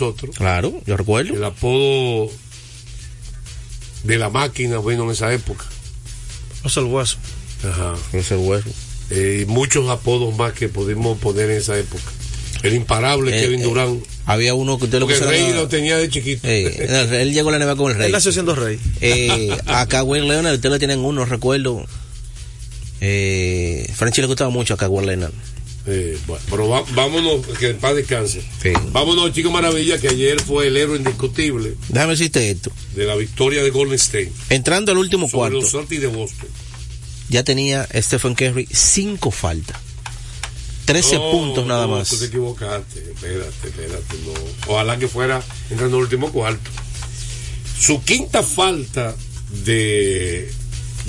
nosotros. Claro, yo recuerdo. El apodo de la máquina vino en esa época. José el Hueso. Ajá. Ese hueso. Eh, y muchos apodos más que pudimos poner en esa época. El imparable Eh, Kevin eh, Durán. Había uno que usted lo el rey lo tenía de chiquito. Eh, el- él llegó a la NBA con el rey. Él nació siendo rey. Eh, a Kawhi Leonard, usted lo tienen uno, recuerdo. Eh, Frenchy le gustaba mucho a Kawhi Leonard. Eh, bueno, pero va- vámonos, que en paz descanse. Sí. Vámonos, Chico Maravilla, que ayer fue el héroe indiscutible Déjame decirte esto. de la victoria de Golden State Entrando al último sobre cuarto, los Celtics de Boston. ya tenía Stephen Curry cinco faltas. 13 No, puntos nada no, más. Tú te equivocaste, espérate, espérate, no. Ojalá que fuera entrando al último cuarto. Su quinta falta de,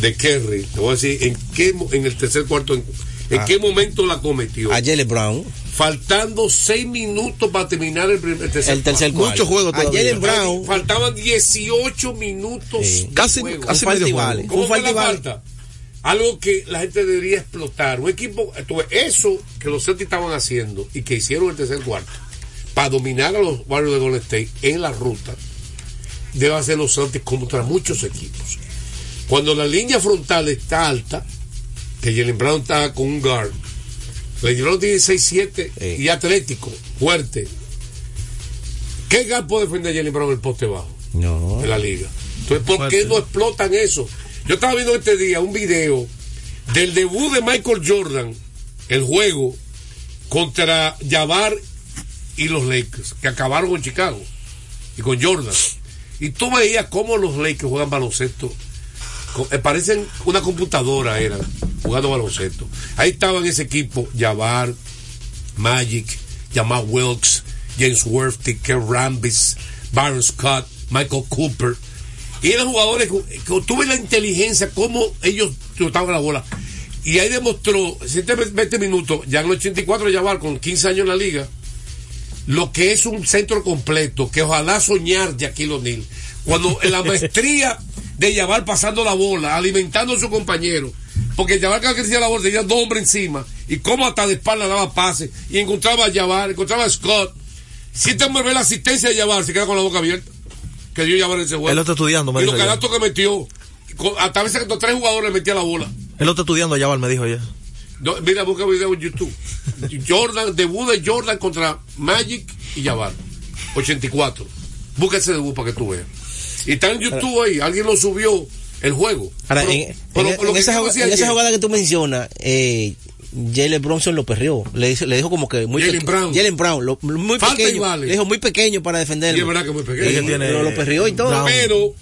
de Kerry, te voy a decir en qué en el tercer cuarto, en, en Ah. qué momento la cometió. A Jalen Brown, Faltando seis minutos para terminar el, primer, el tercer el tercer cuarto. Mucho cuarto. juego A. Jalen Brown, Faltaban 18 minutos. Sí. Casi- juego. casi un medio juego. ¿Cómo Un fue la falta? Algo que la gente debería explotar. Un equipo, eso que los Celtics estaban haciendo y que hicieron el tercer cuarto para dominar a los Warriors de Golden State en la ruta, debe hacer los Celtics contra muchos equipos. Cuando la línea frontal está alta, que Jalen Brown está con un guard, Jalen Brown tiene 6-7 Sí. y atlético, fuerte. ¿Qué guard puede defender a Jalen Brown en el poste bajo? no. de la liga. Entonces, ¿por Fuerte. qué no explotan eso? Yo estaba viendo este día un video del debut de Michael Jordan, el juego contra Jabbar y los Lakers, que acabaron con Chicago y con Jordan. Y tú veías cómo los Lakers juegan baloncesto. Eh, Parecen una computadora, eran jugando baloncesto. Ahí estaban ese equipo, Jabbar, Magic, Jamal Wilkes, James Worthy, Ken Rambis, Byron Scott, Michael Cooper. Y eran jugadores que, tuve la inteligencia, cómo ellos trotaban la bola. Y ahí demostró, 20 minutos, ya en el 84 Jabbar con 15 años en la liga, lo que es un centro completo, que ojalá soñar Shaquille O'Neal. Cuando en la maestría de Jabbar pasando la bola, alimentando a su compañero, porque Jabbar cada que hacía la bola tenía dos hombres encima, y como hasta de espalda daba pases, y encontraba a Jabbar, encontraba a Scott. Si este hombre ve la asistencia de Jabbar, se queda con la boca abierta, que dio Jabbar en ese juego. Él lo está estudiando, me Y los canastos que metió, hasta a veces que tres jugadores le metía la bola. Él lo está estudiando allá, me dijo. No, mira, busca video en YouTube. Jordan, debut de Jordan contra Magic y Jabbar. 84. Busca ese debut para que tú veas. Y está en YouTube ahí. Alguien lo subió el juego. Ahora, Pero- en, pero en- lo en que esa, jugada- decir en esa ayer, jugada que tú mencionas, eh, Jalen Bronson lo perrió. Le, dijo- le dijo como que muy Jalen Brown. Jalen Brown, lo- muy Falta y pequeño. vale. Le dijo muy pequeño para defenderlo. Y es verdad que muy pequeño. Que tiene- pero lo perrió y todo. Brown. Pero,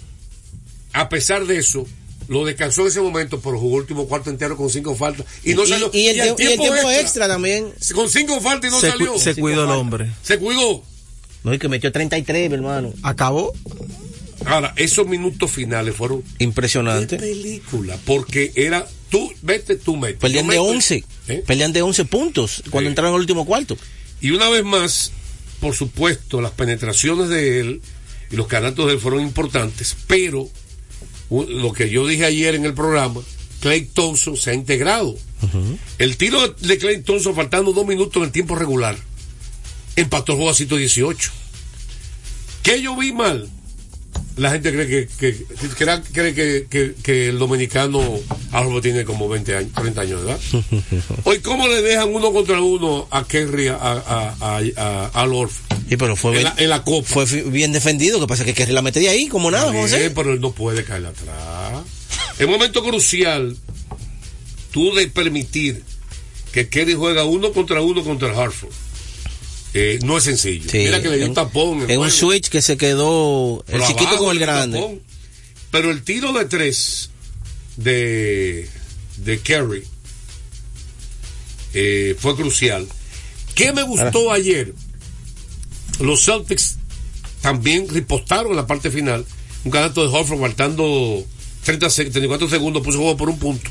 a pesar de eso, lo descansó en ese momento, pero jugó el último cuarto entero con cinco faltas. Y no salió. y el, tiempo, y el tiempo extra, también. Con cinco faltas y no se, salió. cu- se cuidó el hombre. Se cuidó. No, y que metió 33, mi hermano. Acabó. Ahora, esos minutos finales fueron de Impresionante. película, porque era tú, vete, tú metes. Yo de meto- 11. ¿Eh? Perdían de 11 puntos cuando entraron al último cuarto. Y una vez más, por supuesto, las penetraciones de él y los canastos de él fueron importantes, pero lo que yo dije ayer en el programa, Clay Thompson se ha integrado. El tiro de Clay Thompson faltando dos minutos en el tiempo regular, empató el juego a 118. ¿Qué yo vi mal? La gente cree que, que, cree, que, que- que el dominicano Álvaro tiene como 20 años, 30 años de edad. Hoy, ¿cómo le dejan uno contra uno a Kerry, a, a, a, a- Horford? Sí, pero fue, En bien, la, en la copa. fue bien defendido. que pasa? Que, que la metía ahí como nada, Está José. pero él no puede caer atrás. En momento crucial, tú de permitir que Kerry juega uno contra uno contra el Hartford. Eh, no es sencillo. Sí, Mira que le dio un tapón. En un switch que se quedó el Pero chiquito abajo con el grande. tapón. Pero el tiro de tres de, de Kerry eh, fue crucial. ¿Qué me gustó ayer? Los Celtics también ripostaron en la parte final. Un canasto de Horford faltando 30, seg- 34 segundos, puso juego por un punto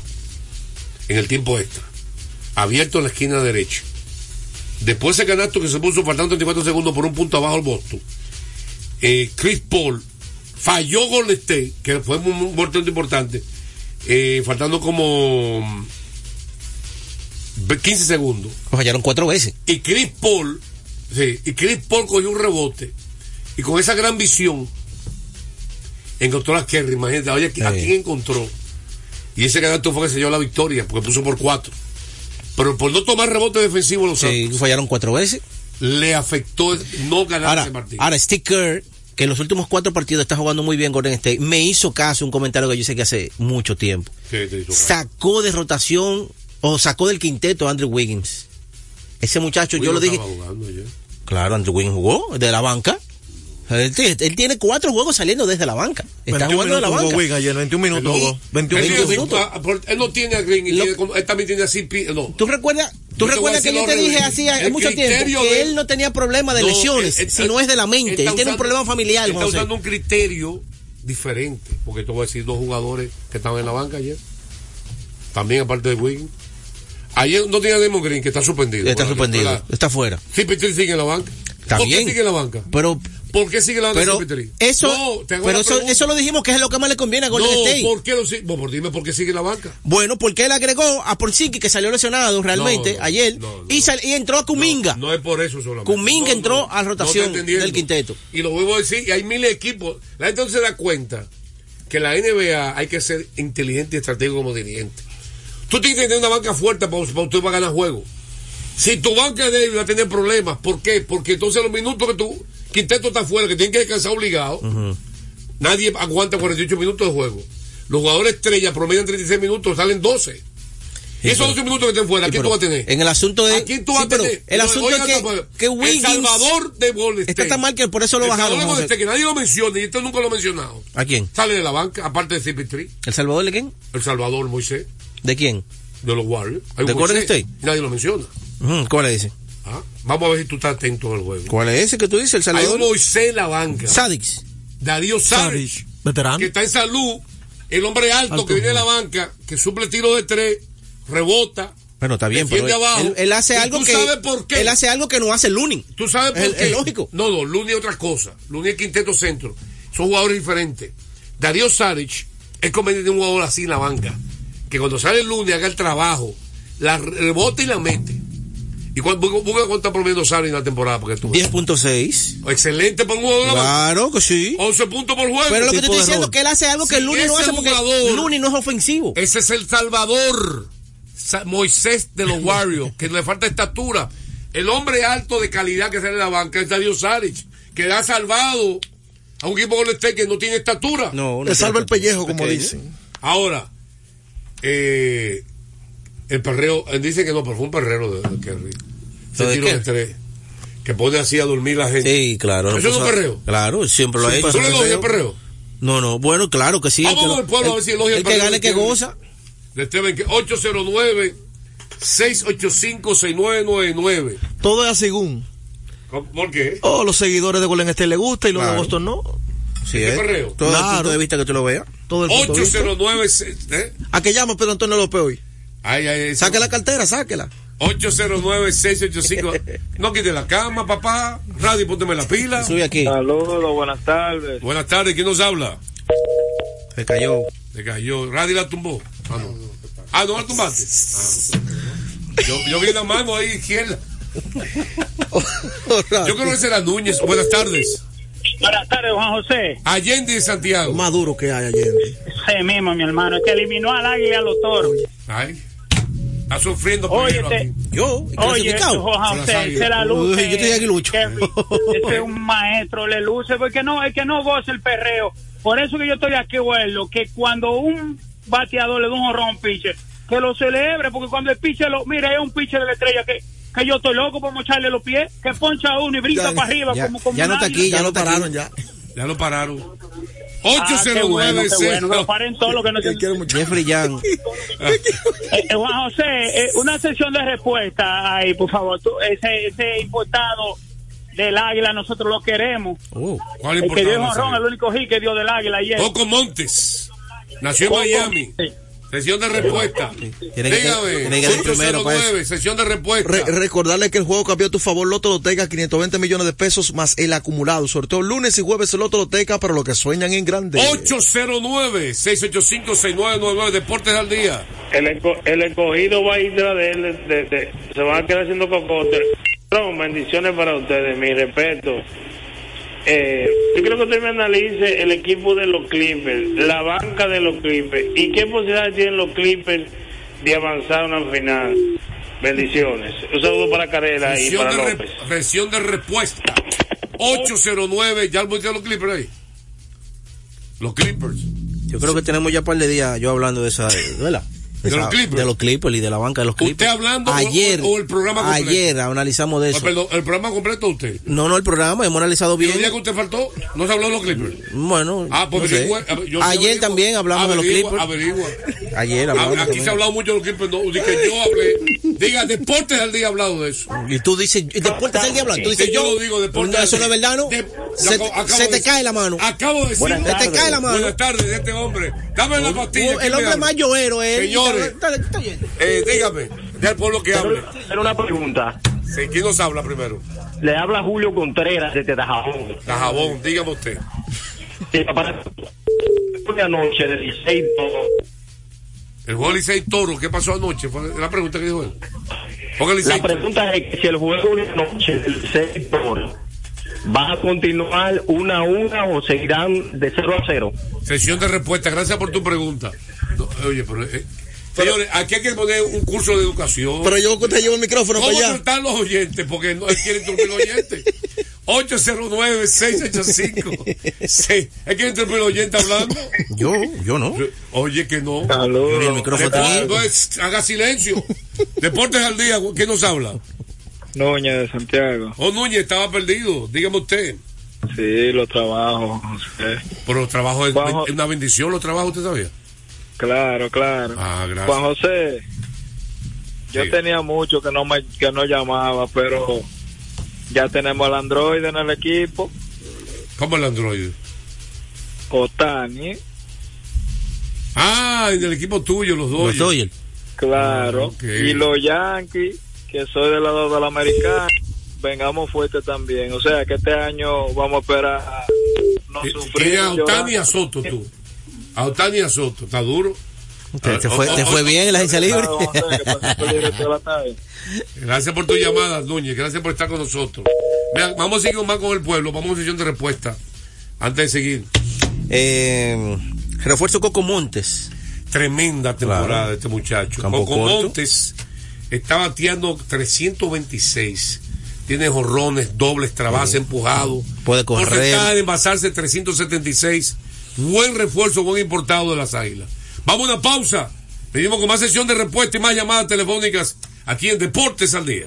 en el tiempo extra. Abierto en la esquina derecha. Después ese canasto que se puso faltando 34 segundos por un punto abajo el Boston. Eh, Chris Paul falló Golden State, que fue muy bastante importante, eh, faltando como mm, 15 segundos. Lo fallaron cuatro veces. Y Chris Paul, sí, y Chris Paul cogió un rebote Y con esa gran visión, encontró a Kerry. Imagínate, oye, ¿a quién encontró? Y ese canasto fue que se llevó la victoria, porque puso por cuatro. Pero por no tomar rebote defensivo, los Sí, Santos, fallaron cuatro veces. le afectó no ganar Ahora, ese partido. ahora Steve Kerr, que en los últimos cuatro partidos está jugando muy bien Golden State, me hizo caso un comentario que yo sé que hace mucho tiempo. ¿Qué te hizo? Sacó de rotación o sacó del quinteto a Andrew Wiggins. Ese muchacho, yo lo dije. Jugando. Claro, Andrew Wiggins jugó de la banca. Él, tiene cuatro juegos saliendo desde la banca. Está 21 jugando de la banca. Ayer, 21 minutos Y- jugó. 21 Él, minutos. ah, él no tiene a Green, y Lo- tiene- él también tiene a CP. No. ¿Tú recuerdas, tú recuerdas que yo te dije hace mucho tiempo que de- él no tenía problema de No, lesiones, él- él- sino es de la mente. Él, tiene un problema familiar, Está José. usando un criterio diferente. Porque te voy a decir dos jugadores que estaban en la banca ayer. También aparte de Wiggins. Ayer no tenía Demon Green, que está suspendido. Está Bueno, suspendido, está fuera. CP3 sigue en la banca. Está ¿Por bien. sigue en la banca? Pero, ¿Por qué sigue la banca pero CP3? eso, No, te hago pero eso, eso lo dijimos que es lo que más le conviene a Golden no, State. ¿por qué lo sigue? Bueno, dime por qué sigue la banca. Bueno, porque él agregó a Porzingis que salió lesionado realmente No, ayer y, sal- y entró a Kuminga. No, es por eso solamente. Kuminga entró a rotación del quinteto. Y lo vuelvo a decir, y hay miles de equipos. La gente no se da cuenta que la NBA hay que ser inteligente y estratégico como dirigente. Tú tienes que tener una banca fuerte para, para usted va a ganar juego. Si tu banca es débil va a tener problemas. ¿Por qué? Porque entonces los minutos que tu quinteto está fuera, que tienen que descansar obligado, nadie aguanta 48 minutos de juego. Los jugadores estrellas promedian 36 minutos, salen 12. Y esos 12 minutos que estén fuera, ¿a quién tú vas a tener? En el asunto de. ¿A quién tú sí, vas a tener? El asunto oiga, es que, que Wiggins. El Salvador de Golden State. Está tan mal que por eso lo El bajaron. Salvador de Golden que nadie lo menciona y esto nunca lo he mencionado. ¿A quién? Sale de la banca, aparte de CP3, ¿El Salvador de quién? El Salvador Moisés, ¿De quién? de los Warriors. Hay ¿De Golden State? Nadie lo menciona. ¿Cuál es ese? Ah, Vamos a ver si tú estás atento al juego. ¿Cuál es ese que tú dices? ¿El Hay un Salvador? Moisés en la banca. Sadix. Darío Saric, veterano. que está en salud. El hombre alto, Alto, que viene de la banca, que suple tiro de tres, rebota. Bueno, está bien, pero abajo. él- él hace ¿Y algo tú que. sabes por qué? Él hace algo que no hace Lunin. ¿Tú sabes por Es- qué? es lógico. No, no, Luni es otra cosa. Luni es quinteto centro. Son jugadores diferentes. Darío Saric es conveniente de un jugador así en la banca. Que cuando sale Luni haga el trabajo, la rebota y la mete. ¿Y cuánto, busca cuánto está promediando Saric en la temporada? Porque tú 10.6. Excelente para un jugador de la banca. Claro que sí. 11 puntos por juego. Pero lo que te estoy diciendo es que él hace algo que Si Lunin no hace porque jugador- Lunin no es ofensivo. Ese es el Salvador. Sa- Moisés de los Warriors, que le falta estatura. El hombre alto de calidad que sale de la banca es Darío Saric, que ha salvado a un equipo Golden State que no tiene estatura. No, no Le salva el pellejo, como dicen. Ahora, eh, el perreo, él dice que no, pero fue un perrero de, de Kerry. Ese ¿Lo de tiro qué? de tres, que pone así a dormir la gente. Sí, claro. ¿Eso es un perreo? Claro, siempre lo ha hecho. ¿Tú le elogias el perreo? No, no, bueno, claro que sí. Vamos el que lo- al pueblo a ver si elogia el el que perreo gane de que goza. De Esteban, que 809 685 6999 Todo es según. ¿Por qué? Oh, los seguidores de Golden State le gusta y los de Claro. Boston no. Sí, ¿Qué ¿eh? perreo? Todo el Claro. punto de vista que tú lo veas. Todo el punto de vista. 809 se- ¿eh? ¿A qué llama Pedro Antonio López hoy? Ay, ay, ay, Saque la cartera, sáquela. 809 685 No quite la cama, papá. Radio, pónteme la pila. Sube aquí. Saludos, buenas tardes. Buenas tardes, ¿quién nos habla? Se cayó. Le cayó. Radio la tumbó. Ah, no. Ah, no la tumbaste. Ah. Yo, yo vi la mano ahí izquierda. Yo creo que ese era Núñez. Buenas tardes. Buenas tardes, Juan José. Allende de Santiago. Más duro que hay ayer. Sí mismo, mi hermano, que eliminó al águila y a los toros. Ay. Está sufriendo Oye, peligro te- aquí. Yo, Oye, las José, águilas. se la luce. Uy, yo estoy aguilucho. Kerry. Ese es un maestro, le luce, porque no, es que no goza el perreo. Por eso que yo estoy aquí, vuelo, que cuando un bateador le da un honrón a un pitcher, que lo celebre, porque cuando el pitcher lo, mira, es un pitcher de la estrella que, que yo estoy loco por mocharle los pies, que poncha uno y brinca Ya, para arriba ya, como, como ya no está aquí, Ya lo pararon aquí. ya. Ya lo pararon. Ah, qué bueno, 809 qué bueno, que lo paren todo lo que no se... Que quiere mucho. Jeffrey Young. Eh, eh, Juan José, eh, una sesión de respuesta ahí, por favor. Tú, ese, ese importado del águila, nosotros lo queremos. Oh. ¿Cuál El que dio el único hit que dio del águila ayer. Coco Montes. Nació en Miami. Sí. Sesión de respuesta. Tiene que- Dígame. tiene que primero 809, sesión de respuesta. Re- recordarle que el juego cambió a tu favor Loto Loteca 520 millones de pesos más el acumulado. Sorteo lunes y jueves el Loto Loteca para los que sueñan en grande. 809-685-6999. Deportes al día. el, esco- el escogido va a ir tras de él, de- de- se van a quedar haciendo cocote. No, bendiciones para ustedes, mi respeto. Eh, yo creo que usted me analice el equipo de los Clippers, la banca de los Clippers y qué posibilidades tienen los Clippers de avanzar a una final. Bendiciones. Un saludo para Carrera y Versión para de, re- López. versión de respuesta. 809, ya lo los Clippers ahí. Los Clippers. Yo creo que tenemos ya un par de días yo hablando de esa, ¿verdad? ¿De los Clippers? De los Clippers y de la banca de los Clippers. ¿Usted hablando o- ayer, o- o el programa completo? Ayer analizamos de Ah, eso. perdón, el programa completo usted. No, no, el programa, hemos analizado ¿Y bien. el día que usted faltó? ¿No se habló de los Clippers? Bueno, Ah, pues no sé. averigua, a ver, yo sí ayer también hablamos de los Clippers. Averigua. Ayer hablamos. Aquí se ha hablado mucho de los Clippers. No, que yo hablé. Diga, Deportes al día ha hablado de eso. Y tú dices, ¿y Deportes del Diablo? Tú dices, Sí, yo lo digo, Deportes No, eso no es Día. verdad, ¿no? De- se acabo- acabo se te de- cae la mano. Acabo de decir. Se te cae la mano. Buenas tardes de este hombre. Dame la pastilla. el ¿quién me hombre más lloero es él. Señores, eh, dígame, del pueblo que hable. Era una pregunta. Sí, ¿Quién nos habla primero? Le habla Julio Contreras desde Dajabón. La jabón, dígame usted. Sí, para de anoche de 16 El juego Licey Toro, ¿qué pasó anoche? Fue la pregunta que dijo él. Licey La pregunta es que si el juego de anoche del sector va a continuar una a una o seguirán de 0 a 0. Sesión de respuesta, gracias por tu pregunta. No, oye, pero, eh, señores, aquí hay que poner un curso de educación. Pero yo que te llevo el micrófono ¿Cómo para allá. tratar los oyentes? Porque no quieren interrumpir los oyentes. 809-685. Sí, es que interrumpir los oyentes hablando. Yo, yo no. Oye, que no. Yo el micrófono tenía. no es- haga silencio. Deportes al día, ¿quién nos habla? Núñez de Santiago. Oh, Núñez, estaba perdido. Dígame usted. Sí, los trabajos, José. Pero los trabajos es una bendición, los trabajos, ¿usted sabía? Claro, claro. Ah, gracias. Juan José, yo Sí. tenía mucho que no me que no llamaba, pero ya tenemos al Android en el equipo, ¿Cómo el Android? Otani, Ah, en el equipo tuyo, los dos. Los Dodgers. claro, Ah, y los Yankees, que soy del lado del americano, vengamos fuerte también. O sea que este año vamos a esperar no sufrir. Tiene a. Otani y a Soto, tú. A Otani y a Soto, está duro. Te, te fue, te fue bien en la agencia libre. Gracias por tu llamada, Núñez. Gracias por estar con nosotros. Vamos a seguir más con el pueblo. Vamos a una sesión de respuesta. Antes de seguir. Eh, refuerzo Coco Montes. Tremenda temporada Claro. de este muchacho. Campo Coco corto. Montes está bateando 326. Tiene jorrones, dobles, trabas, empujado. Puede correr. Porcentaje de envasarse 376. Buen refuerzo, buen importado de las águilas. Vamos a una pausa. Venimos con más sesión de respuesta y más llamadas telefónicas aquí en Deportes al Día.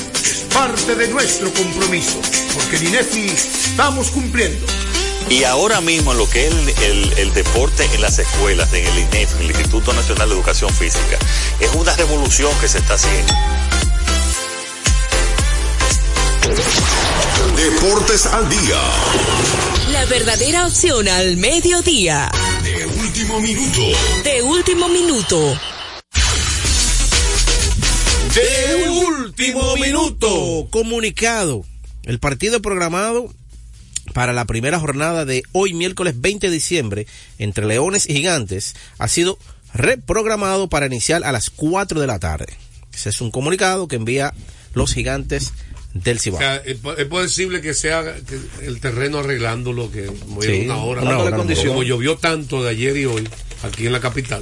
parte de nuestro compromiso, porque en INEFI estamos cumpliendo. Y ahora mismo lo que es el, el- el deporte en las escuelas, en el INEF, en el Instituto Nacional de Educación Física, es una revolución que se está haciendo. Deportes al día. La verdadera opción al mediodía. De último minuto. De último minuto. De último minuto. Comunicado. El partido programado para la primera jornada de hoy miércoles 20 de diciembre entre Leones y Gigantes ha sido reprogramado para iniciar a las 4 de la tarde. Ese es un comunicado que envía los Gigantes del Cibao. O sea, es, posible que sea el terreno arreglando lo que Sí, una hora, una hora, condición. una hora. como llovió tanto de ayer y hoy aquí en la capital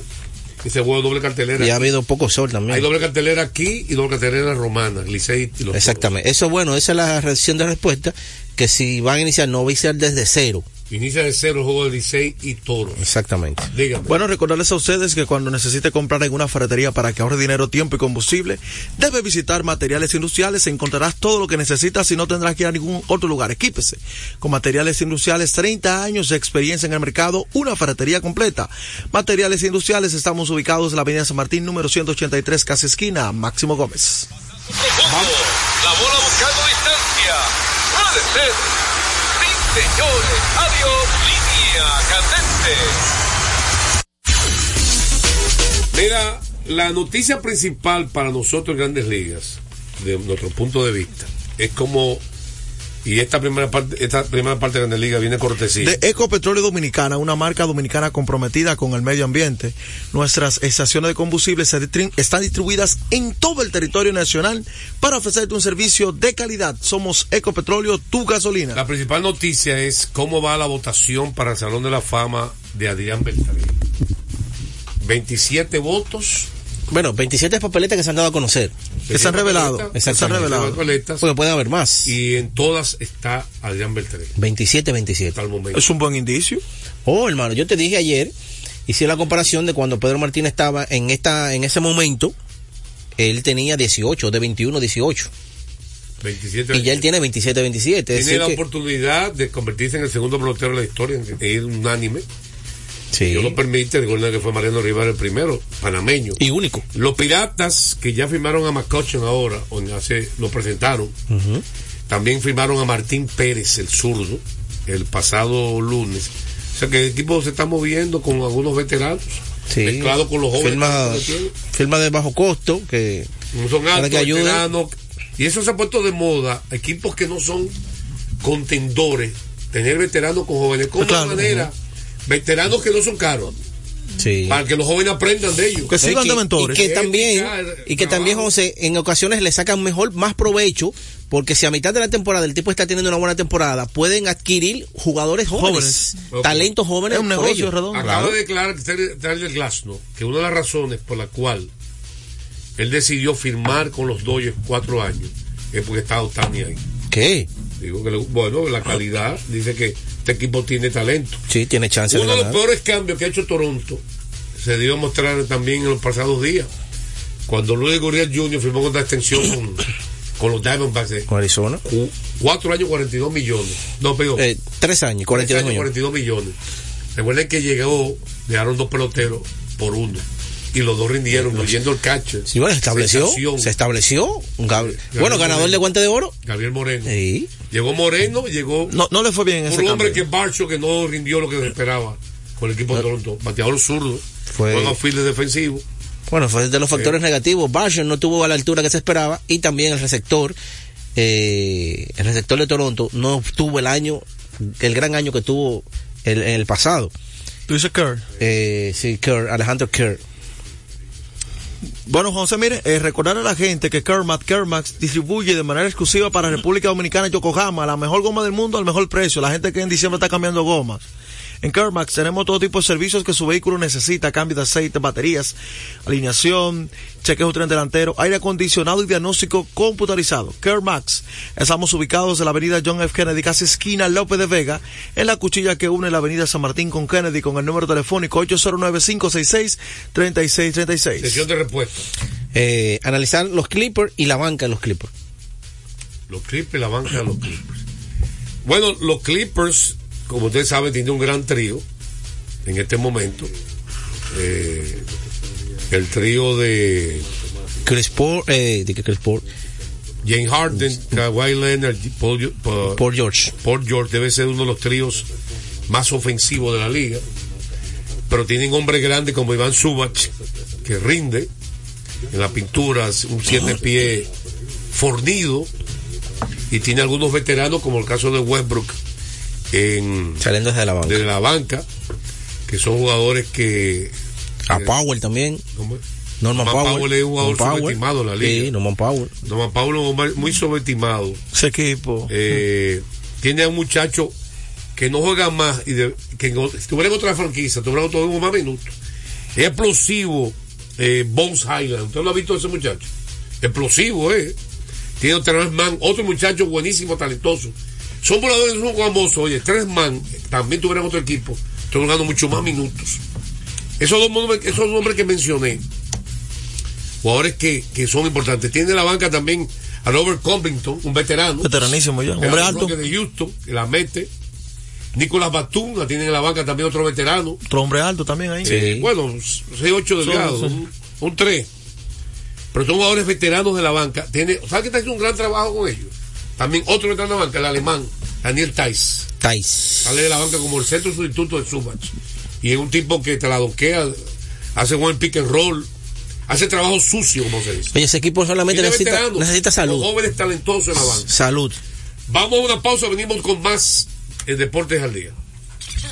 y se juega doble cartelera Y ha habido poco sol también. hay doble cartelera aquí y doble cartelera romana Licey y los Exactamente. Eso bueno, esa es la reacción de respuesta que si van a iniciar no va a iniciar desde cero. Inicia de cero el juego de Licey y Toro Exactamente. dígame Bueno, recordarles a ustedes que cuando necesite comprar en una ferretería para que ahorre dinero, tiempo y combustible, debe visitar Materiales Industriales. Encontrarás todo lo que necesitas y no tendrás que ir a ningún otro lugar. Equípese. Con Materiales Industriales, 30 años de experiencia en el mercado, una ferretería completa. Materiales Industriales, estamos ubicados en la Avenida San Martín, número 183, casa esquina, Máximo Gómez. La bola buscando distancia. Puede ser. Señores. Adiós. Línea candente. Mira, la noticia principal para nosotros Grandes Ligas, de nuestro punto de vista, es como y esta primera parte, esta primera parte de Grandes Ligas viene cortesía. De Ecopetróleo Dominicana, una marca dominicana comprometida con el medio ambiente. Nuestras estaciones de combustible se distri- están distribuidas en todo el territorio nacional para ofrecerte un servicio de calidad. Somos Ecopetróleo, tu gasolina. La principal noticia es cómo va la votación para el Salón de la Fama de Adrián Beltrán. 27 votos. Bueno, 27 papeletas que se han dado a conocer. Que se han revelado. Se han revelado. papeletas, Porque pueden haber más. y en todas está Adrián Beltrán. 27, 27. Hasta el momento. Es un buen indicio. Oh, hermano, yo te dije ayer, hice la comparación de cuando Pedro Martínez estaba en esta, en ese momento, él tenía 18, de 21 a 18. 27 Y ya él tiene 27, 27. Es Tiene la que- oportunidad de convertirse en el segundo pelotero de la historia, en en ir unánime. Sí. Dios lo permite, recuerden que fue Mariano Rivera el primero, panameño. Y único. Los piratas que ya firmaron a McCutcheon ahora, hace, lo presentaron, también firmaron a Martín Pérez, el zurdo, el pasado lunes. O sea que el equipo se está moviendo con algunos veteranos, Sí. mezclado con los jóvenes. Firma, de bajo costo, que son altos, que veteranos. Y eso se ha puesto de moda, equipos que no son contendores, tener veteranos con jóvenes. ¿Cómo Claro, manera? Veteranos que no son caros, Sí. para que los jóvenes aprendan de ellos. Que sirvan de mentores. Y que también, y que también. José, en ocasiones le sacan mejor, más provecho, porque si a mitad de la temporada el tipo está teniendo una buena temporada, pueden adquirir jugadores jóvenes, talentos jóvenes. Es un negocio redondo. Acaba Claro. de declarar Tyler Glasnow que una de las razones por la cual él decidió firmar con los Dodgers cuatro años es porque está Otani ahí. ¿Qué? Digo que, le- bueno, la calidad dice que este equipo tiene talento. Sí, tiene chance Uno de los peores cambios que ha hecho Toronto se dio a mostrar también en los pasados días. Cuando Luis Gurriel Jr. firmó una extensión con, con los Diamondbacks de Con Arizona. cu- cuatro años, 42 millones. No, perdón. Eh, tres años, 42 Tres años, millones. 42 millones. Recuerden que llegó, dejaron dos peloteros por uno. Y los dos rindieron, incluyendo el catcher. Sí, bueno, se estableció. Sensación. Se estableció. un Gab- bueno, ganador Moreno. de guante de oro. Gabriel Moreno. Sí. Llegó Moreno, llegó No, no le fue bien en ese un hombre cambio. que Barcho que no rindió lo que se esperaba con el equipo de Toronto. Bateador zurdo. Fue- Juega field defensivo. Bueno, fue de los factores negativos. Barshon no tuvo a la altura que se esperaba y también el receptor, eh, el receptor de Toronto no tuvo el año, el gran año que tuvo el, en el pasado. Tú dices Kerr. Eh, sí, Kerr, Alejandro Kerr. Bueno, José, mire, eh, recordar a la gente que Kermax, Kermax distribuye de manera exclusiva para República Dominicana y Yokohama la mejor goma del mundo al mejor precio. La gente que en diciembre está cambiando gomas. En Kermax tenemos todo tipo de servicios que su vehículo necesita, cambio de aceite, baterías, alineación, chequeo tren delantero, aire acondicionado y diagnóstico computarizado. Kermax. Estamos ubicados en la avenida John F. Kennedy, casi esquina López de Vega, en la cuchilla que une la avenida San Martín con Kennedy con el número telefónico 809-566-3636. Sesión de respuesta. Eh, analizar los Clippers y la banca de los Clippers. Los Clippers, la banca de los Clippers. Bueno, los Clippers, como ustedes saben, tienen un gran trío en este momento. Eh, el trío de Chris Paul, eh, de Chris Paul, James Harden, Kawhi Leonard, Paul, Paul- Paul George. Paul George debe ser uno de los tríos más ofensivos de la liga. pero tienen hombres grandes como Iván Subach, que rinde en la pintura, un siete pie fornido, y tiene algunos veteranos, como el caso de Westbrook, en, Saliendo desde la banca. de la banca, que son jugadores que... A Powell también. Norman, Norman Powell. Powell es un jugador Norman Powell. subestimado en la liga. Sí, Norman Powell. Norman Powell es muy subestimado. Ese equipo. Eh, tiene a un muchacho que no juega más y de- que si tuviera otra franquicia, tuviera otro más minutos. Es explosivo, eh, Bones Highland. ¿Usted lo ha visto ese muchacho? Explosivo, ¿eh? Tiene tres man, otro muchacho buenísimo, talentoso. Son voladores son famosos, oye, tres man, también tuvieran otro equipo, están jugando mucho más minutos. Esos dos nombres, esos nombres que mencioné, jugadores que, que son importantes. Tiene en la banca también a Robert Covington, un veterano. Veteranísimo ya, Que hombre alto. un de Houston, que la mete. Nicolás Batum, la tiene en la banca también otro veterano. Otro hombre alto también ahí. Eh, bueno, 6-8 delgados, Son- un, 3. Pero son jugadores veteranos de la banca. Tiene, ¿Sabes que está haciendo un gran trabajo con ellos? También otro veterano de la banca, el alemán, Daniel Tais. Tais. Sale de la banca como el centro sustituto de Subach. Y es un tipo que te la doquea, hace buen pick and roll, hace trabajo sucio, como se dice. Oye, ese equipo solamente necesita, necesita salud. con jóvenes talentosos en la banca. Salud. Vamos a una pausa, venimos con más en Deportes al Día.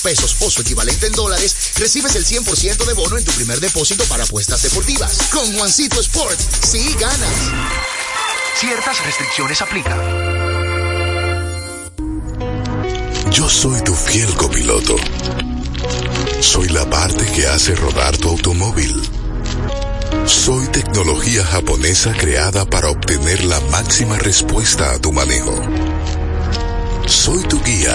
pesos o su equivalente en dólares, recibes el 100% de bono en tu primer depósito para apuestas deportivas. Con Juancito Sport, sí ganas. Ciertas restricciones aplican. Yo soy tu fiel copiloto. Soy la parte que hace rodar tu automóvil. Soy tecnología japonesa creada para obtener la máxima respuesta a tu manejo. Soy tu guía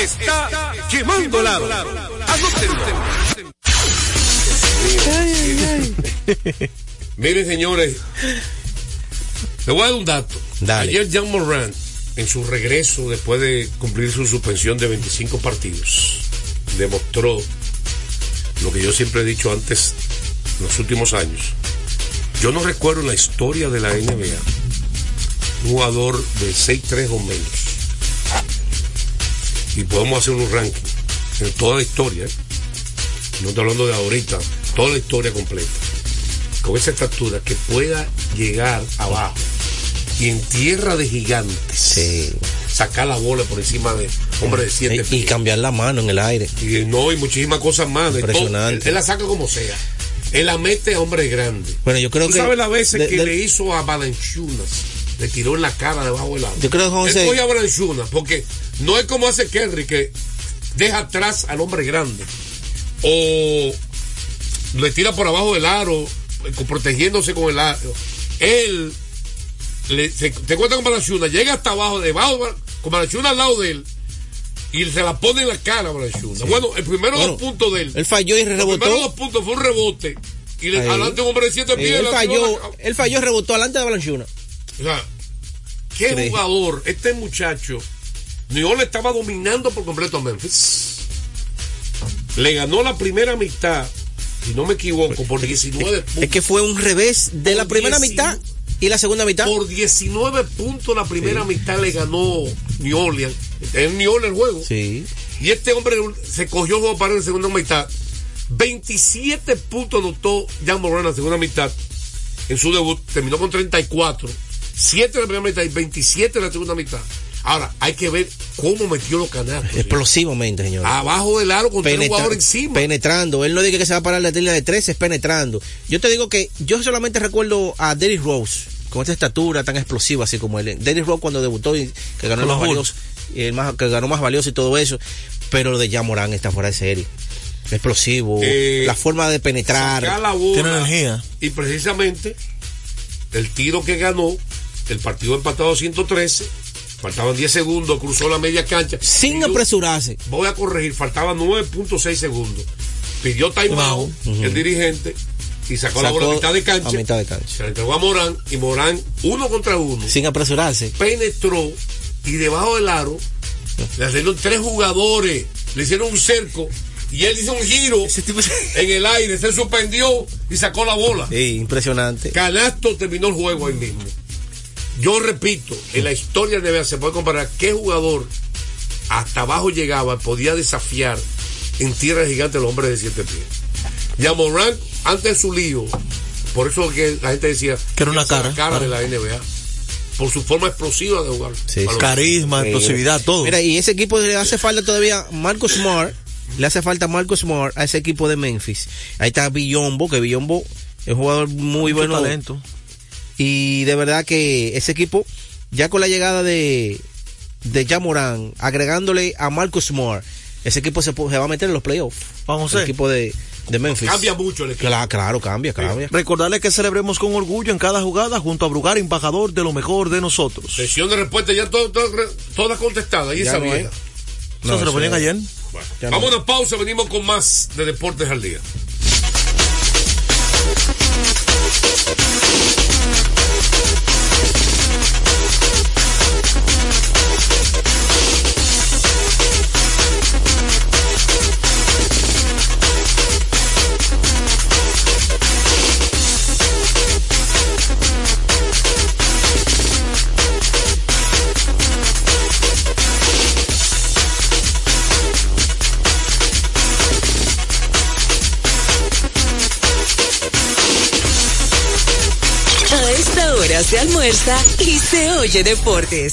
Está quemando lado. Miren, señores, le voy a dar un dato. Dale. Ayer Jean Moran, en su regreso después de cumplir su suspensión de 25 partidos, demostró lo que yo siempre he dicho antes, en los últimos años. Yo no recuerdo en la historia de la NBA un jugador de 6-3 o menos. Y podemos hacer un ranking en toda la historia. ¿eh? No estoy hablando de ahorita, toda la historia completa con esa estatura que pueda llegar abajo y en tierra de gigantes sacar la bola por encima de hombre de siete Y, y cambiar la mano en el aire. Y no, y muchísimas cosas más. Impresionante. Él, él la saca como sea. Él la mete a hombre grande. Bueno, yo creo ¿Tú que. sabes las veces de- que de- le hizo a Balanchunas? Le tiró en la cara debajo del agua. Yo creo que Él José- coge a Balanchunas porque no es como hace Kerry que deja atrás al hombre grande. O le tira por abajo del aro, protegiéndose con el aro. Él le, se, te cuenta con Balanchunas, llega hasta abajo, debajo, con Balanchunas al lado de él. Y se la pone en la cara a. Bueno, el primero Bueno, dos puntos de él. Él falló y rebotó. primeros dos puntos fue un rebote. Y le, adelante un hombre de siete pies. él falló, él falló, rebotó delante de Balanchuna. o sea, qué jugador, este muchacho. New Orleans estaba dominando por completo a Memphis. Le ganó la primera mitad, si no me equivoco, por 19 puntos. Es que fue un revés de la primera 19 mitad. ¿Y la segunda mitad? Por 19 puntos la primera mitad le ganó New Orleans. En New Orleans el juego. Sí. Y este hombre se cogió el juego para la segunda mitad. 27 puntos anotó Jan Moran en la segunda mitad. En su debut terminó con 34. 7 en la primera mitad y 27 en la segunda mitad. Ahora, hay que ver cómo metió los canastos. Explosivamente, señor. Abajo del aro con tres Penetra- jugadores encima. Penetrando. Él no dice que se va a parar la tela de tres, es penetrando. Yo te digo que yo solamente recuerdo a Derrick Rose con esta estatura tan explosiva así como él. Derrick Rose cuando debutó y que ganó el Con más los valioso, y el más, que ganó más valioso y todo eso. Pero lo de Yamorán está fuera de serie. Explosivo. Eh, la forma de penetrar. sacar la bola. Tiene energía. Y precisamente el tiro que ganó, el partido empatado 113, faltaban 10 segundos, cruzó la media cancha. Sin apresurarse. Voy a corregir, faltaban 9.6 segundos. Pidió timeout el dirigente y sacó, la bola a mitad de cancha. a mitad de cancha. Se la entregó a Morán y Morán, uno contra uno, Sin apresurarse. penetró y debajo del aro le salieron tres jugadores, le hicieron un cerco y él hizo un giro en el aire, se suspendió y sacó la bola. Sí, impresionante. Canasto terminó el juego ahí mismo. Yo repito, en la historia de NBA se puede comparar qué jugador hasta abajo llegaba, podía desafiar en tierra gigante a los hombres de siete pies. Ya Morán, antes de su lío, por eso que la gente decía Que era una es la cara, cara de la NBA, por su forma explosiva de jugar. Balón. Carisma, Sí. explosividad, todo. Mira, y ese equipo le hace falta todavía Marcus Smart. Le hace falta Marcus Smart a ese equipo de Memphis. Ahí está Villombo, que Villombo es un jugador muy Mucho bueno. talento. Y de verdad que ese equipo, ya con la llegada de, de Jamoran, agregándole a Marcus Smart, ese equipo se, va a meter en los playoffs. Vamos El a equipo de, de Memphis. Cambia mucho el equipo. Claro, claro, cambia, cambia. Recordarle que celebremos con orgullo en cada jugada junto a Brugar, embajador de lo mejor de nosotros. Sesión de respuesta ya todo- todo- todas contestadas. Y esa no. Eso se lo ponían ayer. No. Vamos a una pausa, venimos con más de Deportes al Día. Se almuerza y se oye deportes.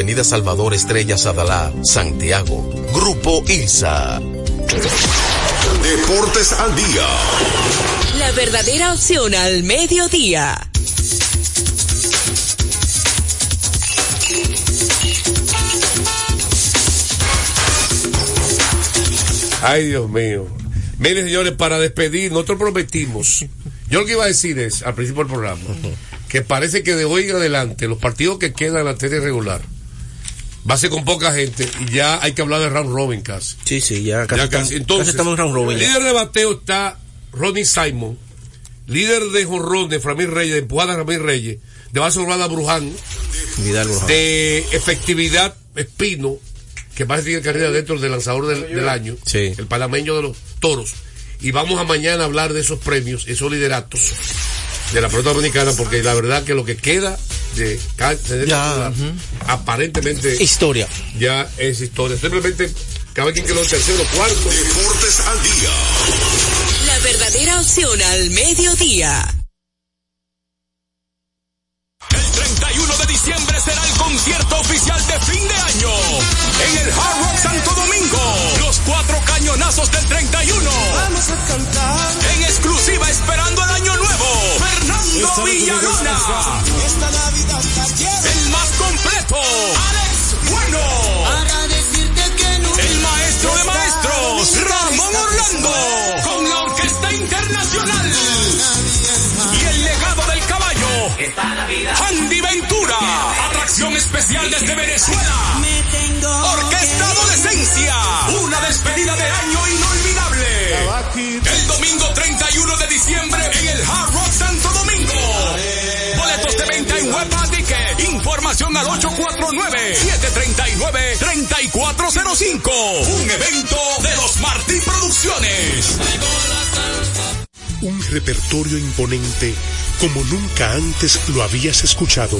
Salvador Estrella Sadalá, Santiago. Grupo ILSA. Deportes al día. La verdadera opción al mediodía. Ay, Dios mío. Miren, señores, para despedir, nosotros prometimos. Yo lo que iba a decir es, al principio del programa, que parece que de hoy en adelante, los partidos que quedan en la serie regular, va a ser con poca gente y ya hay que hablar de round robin casi. Sí, sí, ya casi, Ya estamos, casi. Entonces, casi estamos en round robin. el líder de bateo está Ronnie Simon, líder de jonrón de Framil Reyes, de empujada de Framil Reyes, de base urbana Bruján, Vidal Bruján. de efectividad Espino, que va a seguir carrera dentro del lanzador del, del año, Sí. el panameño de los toros. Y vamos a mañana hablar de esos premios, esos lideratos de la pelota dominicana, porque la verdad que lo que queda de titular, aparentemente Historia. ya es historia. Simplemente cada quien que lo tercero, cuarto. Deportes al día. La verdadera opción al mediodía. Concierto oficial de fin de año en el Hard Rock Santo Domingo. Los cuatro cañonazos del 31. Vamos a cantar en exclusiva esperando el año nuevo. Fernando Villalona. Esta Navidad El más completo. Alex Bueno. Especial desde Venezuela. Orquesta Adolescencia. Una despedida de año inolvidable. El domingo 31 de diciembre en el Hard Rock Santo Domingo. Boletos de venta en Web Ticket. Información al 849-739-3405. Un evento de los Martí Producciones. Un repertorio imponente como nunca antes lo habías escuchado.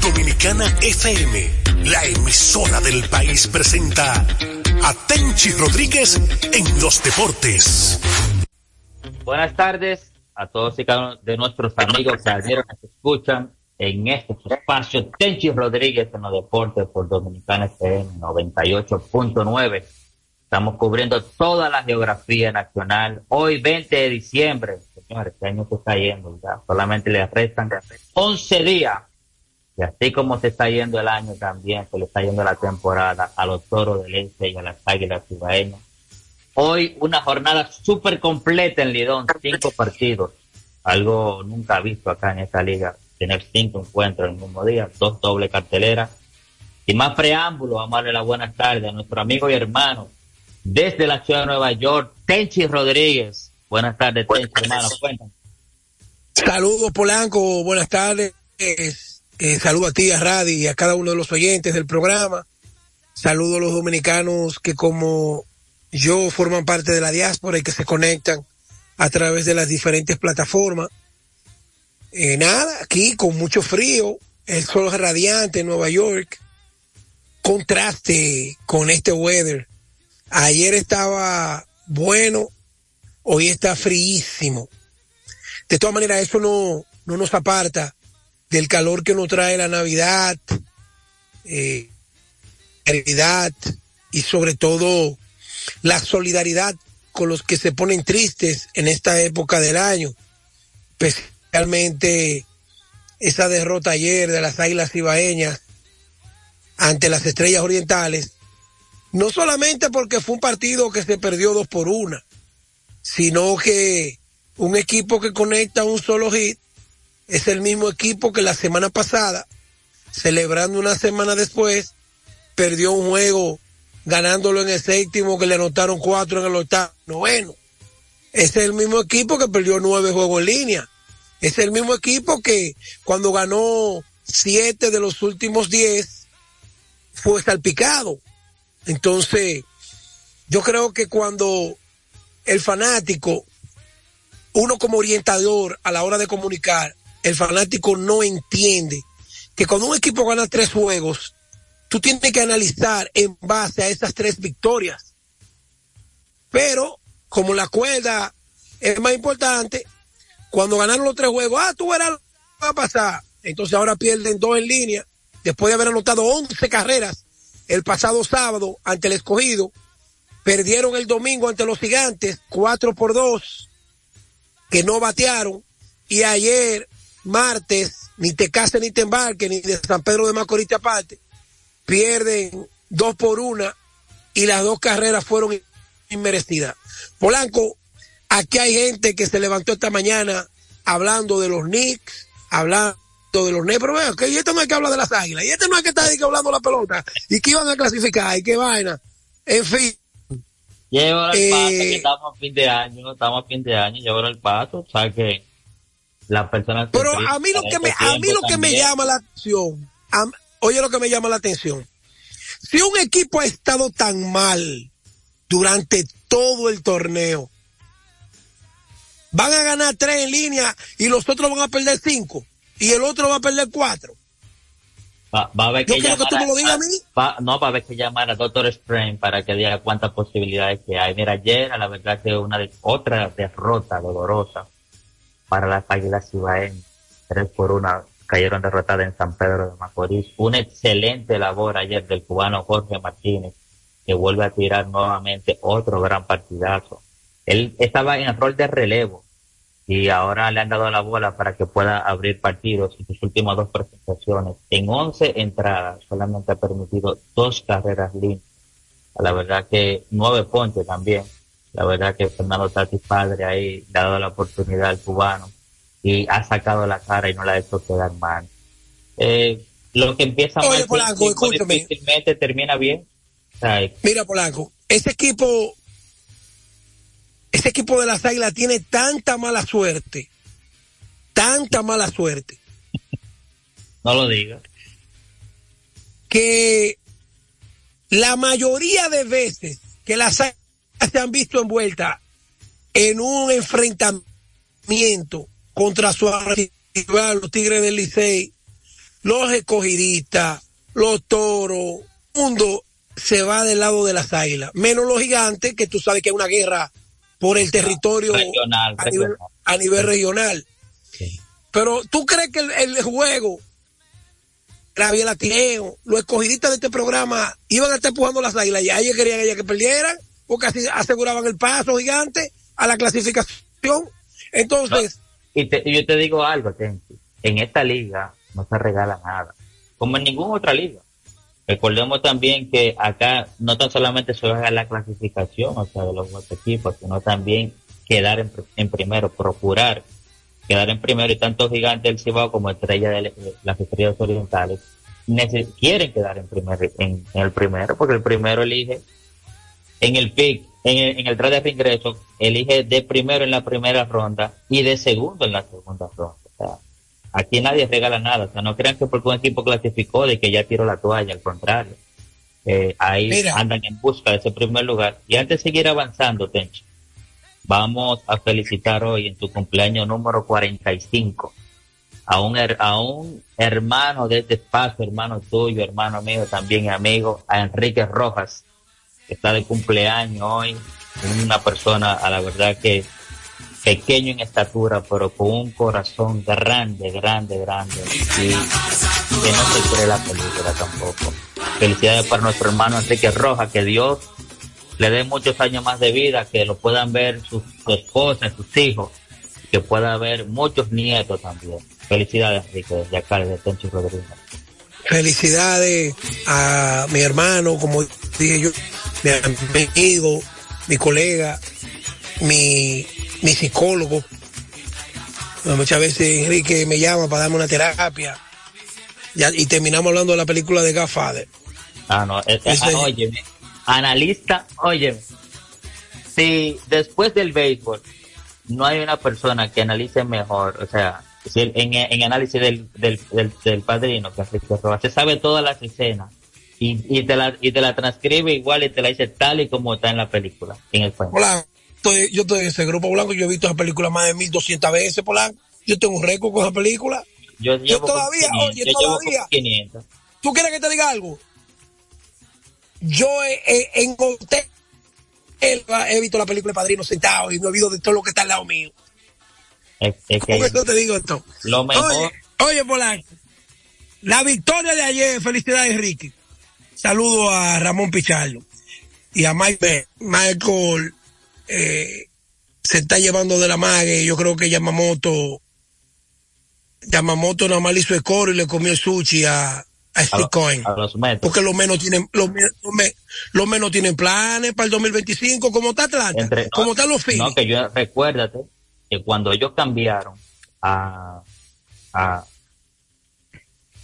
Dominicana FM, la emisora del país presenta a Tenchi Rodríguez en los deportes. Buenas tardes a todos y cada uno de nuestros amigos que ayer nos escuchan en este espacio Tenchi Rodríguez en los deportes por Dominicana FM 98.9. Estamos cubriendo toda la geografía nacional. Hoy 20 de diciembre, señores, este año se está yendo. Solamente le restan 11 días. Y así como se está yendo el año también, se le está yendo la temporada a los toros del Este y a las águilas cibaeñas. Hoy una jornada súper completa en Lidón, cinco partidos. Algo nunca visto acá en esta liga, tener cinco encuentros en el mismo día, dos doble carteleras. Y más preámbulo, vamos a darle la buenas tardes a nuestro amigo y hermano desde la ciudad de Nueva York, Tenchi Rodríguez. Buenas tardes, Tenchi, hermano, cuéntanos. Saludos Polanco, buenas tardes. Eh, saludo a ti, a Radi y a cada uno de los oyentes del programa. Saludo a los dominicanos que como yo forman parte de la diáspora y que se conectan a través de las diferentes plataformas. Eh, nada, aquí con mucho frío, el sol radiante en Nueva York, contraste con este weather. Ayer estaba bueno, hoy está fríísimo. De todas maneras, eso no, no nos aparta del calor que nos trae la Navidad, eh, Navidad y sobre todo la solidaridad con los que se ponen tristes en esta época del año, especialmente esa derrota ayer de las Águilas Ibaeñas ante las Estrellas Orientales, no solamente porque fue un partido que se perdió dos por una, sino que un equipo que conecta un solo hit es el mismo equipo que la semana pasada, celebrando una semana después, perdió un juego ganándolo en el séptimo que le anotaron cuatro en el octavo, noveno. Es el mismo equipo que perdió nueve juegos en línea. Es el mismo equipo que cuando ganó siete de los últimos diez fue salpicado. Entonces, yo creo que cuando el fanático, uno como orientador a la hora de comunicar, el fanático no entiende que cuando un equipo gana tres juegos, tú tienes que analizar en base a esas tres victorias. Pero, como la cuerda es más importante, cuando ganaron los tres juegos, ah, tú verás lo que va a pasar. Entonces ahora pierden dos en línea, después de haber anotado 11 carreras el pasado sábado ante el escogido, perdieron el domingo ante los gigantes, 4 por 2, que no batearon, y ayer, martes, ni te cases ni te embarques, ni de San Pedro de Macorís te aparte, pierden dos por una y las dos carreras fueron inmerecidas. Polanco, aquí hay gente que se levantó esta mañana hablando de los Knicks, hablando de los Nets, pero veo que este no es que habla de las águilas, y este no es que está ahí que hablando la pelota, y que iban a clasificar, y qué vaina. En fin. Lleva el paso, que Eh, estamos a fin de año, estamos a fin de año, lleva el paso, o sea que Pero a mí lo que me, este a mí lo que me llama la atención, a- oye lo que me llama la atención. Si un equipo ha estado tan mal durante todo el torneo, van a ganar tres en línea y los otros van a perder cinco y el otro va a perder cuatro. Va, va a haber Yo que quiero que tú llamar me lo a- digas a mí. va- no, va a haber que llamar a Doctor Strange para que diga cuántas posibilidades que hay. Mira, ayer, a la verdad que una de, otra derrota dolorosa para las Águilas Ibaeñas. Tres por una cayeron derrotadas en San Pedro de Macorís. Una excelente labor ayer del cubano Jorge Martínez, que vuelve a tirar nuevamente otro gran partidazo. Él estaba en rol de relevo y ahora le han dado la bola para que pueda abrir partidos en sus últimas dos presentaciones. En 11 entradas solamente ha permitido dos carreras limpias. La verdad que nueve ponches también. La verdad que Fernando Tati Padre ahí dado la oportunidad al cubano y ha sacado la cara y no la ha hecho quedar mal. Eh, lo que empieza Oye, mal Polanco, escúchame. difícilmente termina bien. Mira, Polanco, ese equipo, ese equipo de las águilas tiene tanta mala suerte, tanta mala suerte, no lo digas. que la mayoría de veces que las águilas se han visto envueltas en un enfrentamiento contra su rival, los Tigres del Licey, los escogidistas, los toros, el mundo se va del lado de las águilas, menos los gigantes, que tú sabes que hay una guerra por el territorio Regional, a nivel, regional. a nivel regional. Pero tú crees que el, el juego, la Latineo, los escogidistas de este programa iban a estar empujando las águilas y a ellos querían ellas que perdieran, porque así aseguraban el paso gigante a la clasificación. Entonces, Y, te- y yo te digo algo, Tenchi. En esta liga no se regala nada. Como en ninguna otra liga. Recordemos también que acá no tan solamente se juega la clasificación, o sea, de los dos equipos, sino también quedar en, en primero, procurar quedar en primero y tanto Gigante del Cibao como Estrella de las Estrellas Orientales quieren quedar en, primer, en, en el primero porque el primero elige en el pick, en el, en el draft de reingreso, elige de primero en la primera ronda y de segundo en la segunda ronda. O sea, aquí nadie regala nada. O sea, no crean que porque un equipo clasificó de que ya tiró la toalla, al contrario. Eh, ahí Mira. andan en busca de ese primer lugar. Y antes de seguir avanzando, Tencho, vamos a felicitar hoy en tu cumpleaños número 45 a un, her- a un hermano de este espacio, hermano tuyo, hermano mío, también amigo, a Enrique Rojas, está de cumpleaños hoy, una persona a la verdad que pequeño en estatura, pero con un corazón grande, grande, grande, y que no se cree la película tampoco. Felicidades para nuestro hermano Enrique Rojas, que Dios le dé muchos años más de vida, que lo puedan ver sus, su esposa, sus hijos, que pueda ver muchos nietos también. Felicidades, Enrique, desde acá, desde Tencho Rodríguez. felicidades a mi hermano, como dije yo, mi amigo, mi colega, mi, mi psicólogo. Muchas veces Enrique me llama para darme una terapia. Ya, y terminamos hablando de la película de Godfather. Ah, no, eh, eh, Ese- ah, óyeme, analista, óyeme, si después del béisbol no hay una persona que analice mejor, o sea, si en, en análisis del, del, del, del padrino, que se sabe todas las escenas y, y, te la, y te la transcribe igual y te la dice tal y como está en la película, en el cuento. Polanco, estoy- yo estoy en ese grupo Polanco, yo he visto esa película más de 1200 veces, Polanco. Yo tengo un récord con esa película. Yo, todavía, oye, 500, yo llevo todavía. como 500. ¿Tú quieres que te diga algo? Yo eh, eh, en hotel he visto la película de Padrino sentado y me olvido de todo lo que está al lado mío. Es, es que te digo esto. lo mejor, Oye, oye, Polanco, la victoria de ayer, felicidades, Ricky. Saludo a Ramón Pichardo y a Mike Michael. eh, se está llevando de la mague. Yo creo que Yamamoto, Yamamoto nada más le hizo el coro y le comió el sushi a, a Steve Cohen. a los metros. Porque los menos tienen, los, me- los menos tienen planes para el 2025, como está Atlanta, Entre- no, como están los Phillies. No, que yo recuérdate que cuando ellos cambiaron a a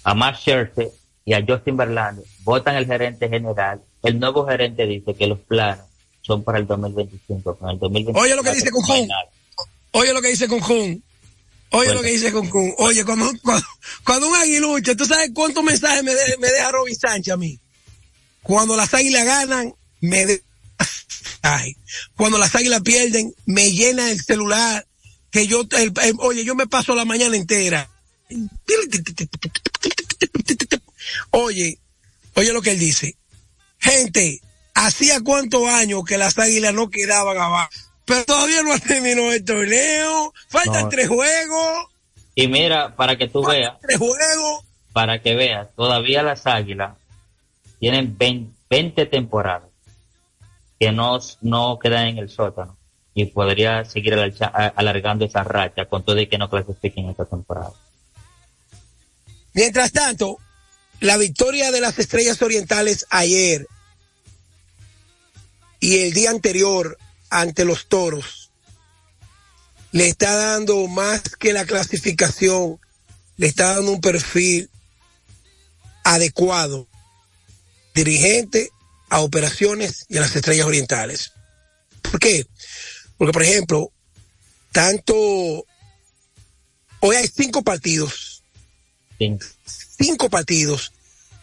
a Scherzer y a Justin Verlander, votan el gerente general, el nuevo gerente dice que los planes son para el 2025, con el 2025. Oye lo que dice nada. Oye lo que dice Concun. Oye lo que dice Concun. Oye, cuando, cuando, cuando un aguiluche, ¿tú sabes cuántos mensajes me, de- me deja Robin Sánchez a mí? Cuando las águilas ganan, me de... Ay. Cuando las águilas pierden, me llena el celular. Que yo, el- el- oye, yo me paso la mañana entera. Oye, oye lo que él dice. Gente, hacía cuántos años que las águilas no quedaban abajo. Pero todavía no ha terminado el torneo. Faltan No. tres juegos. Y mira, para que tú veas, Tres juegos. para que veas, todavía las águilas tienen 20, 20 temporadas que no, no quedan en el sótano y podría seguir alargando esa racha con todo y que no clasifiquen esta temporada. Mientras tanto, la victoria de las estrellas orientales ayer y el día anterior ante los toros le está dando más que la clasificación, le está dando un perfil adecuado, dirigente a operaciones y a las estrellas orientales. ¿Por qué? Porque, por ejemplo, tanto, hoy hay cinco partidos partidos,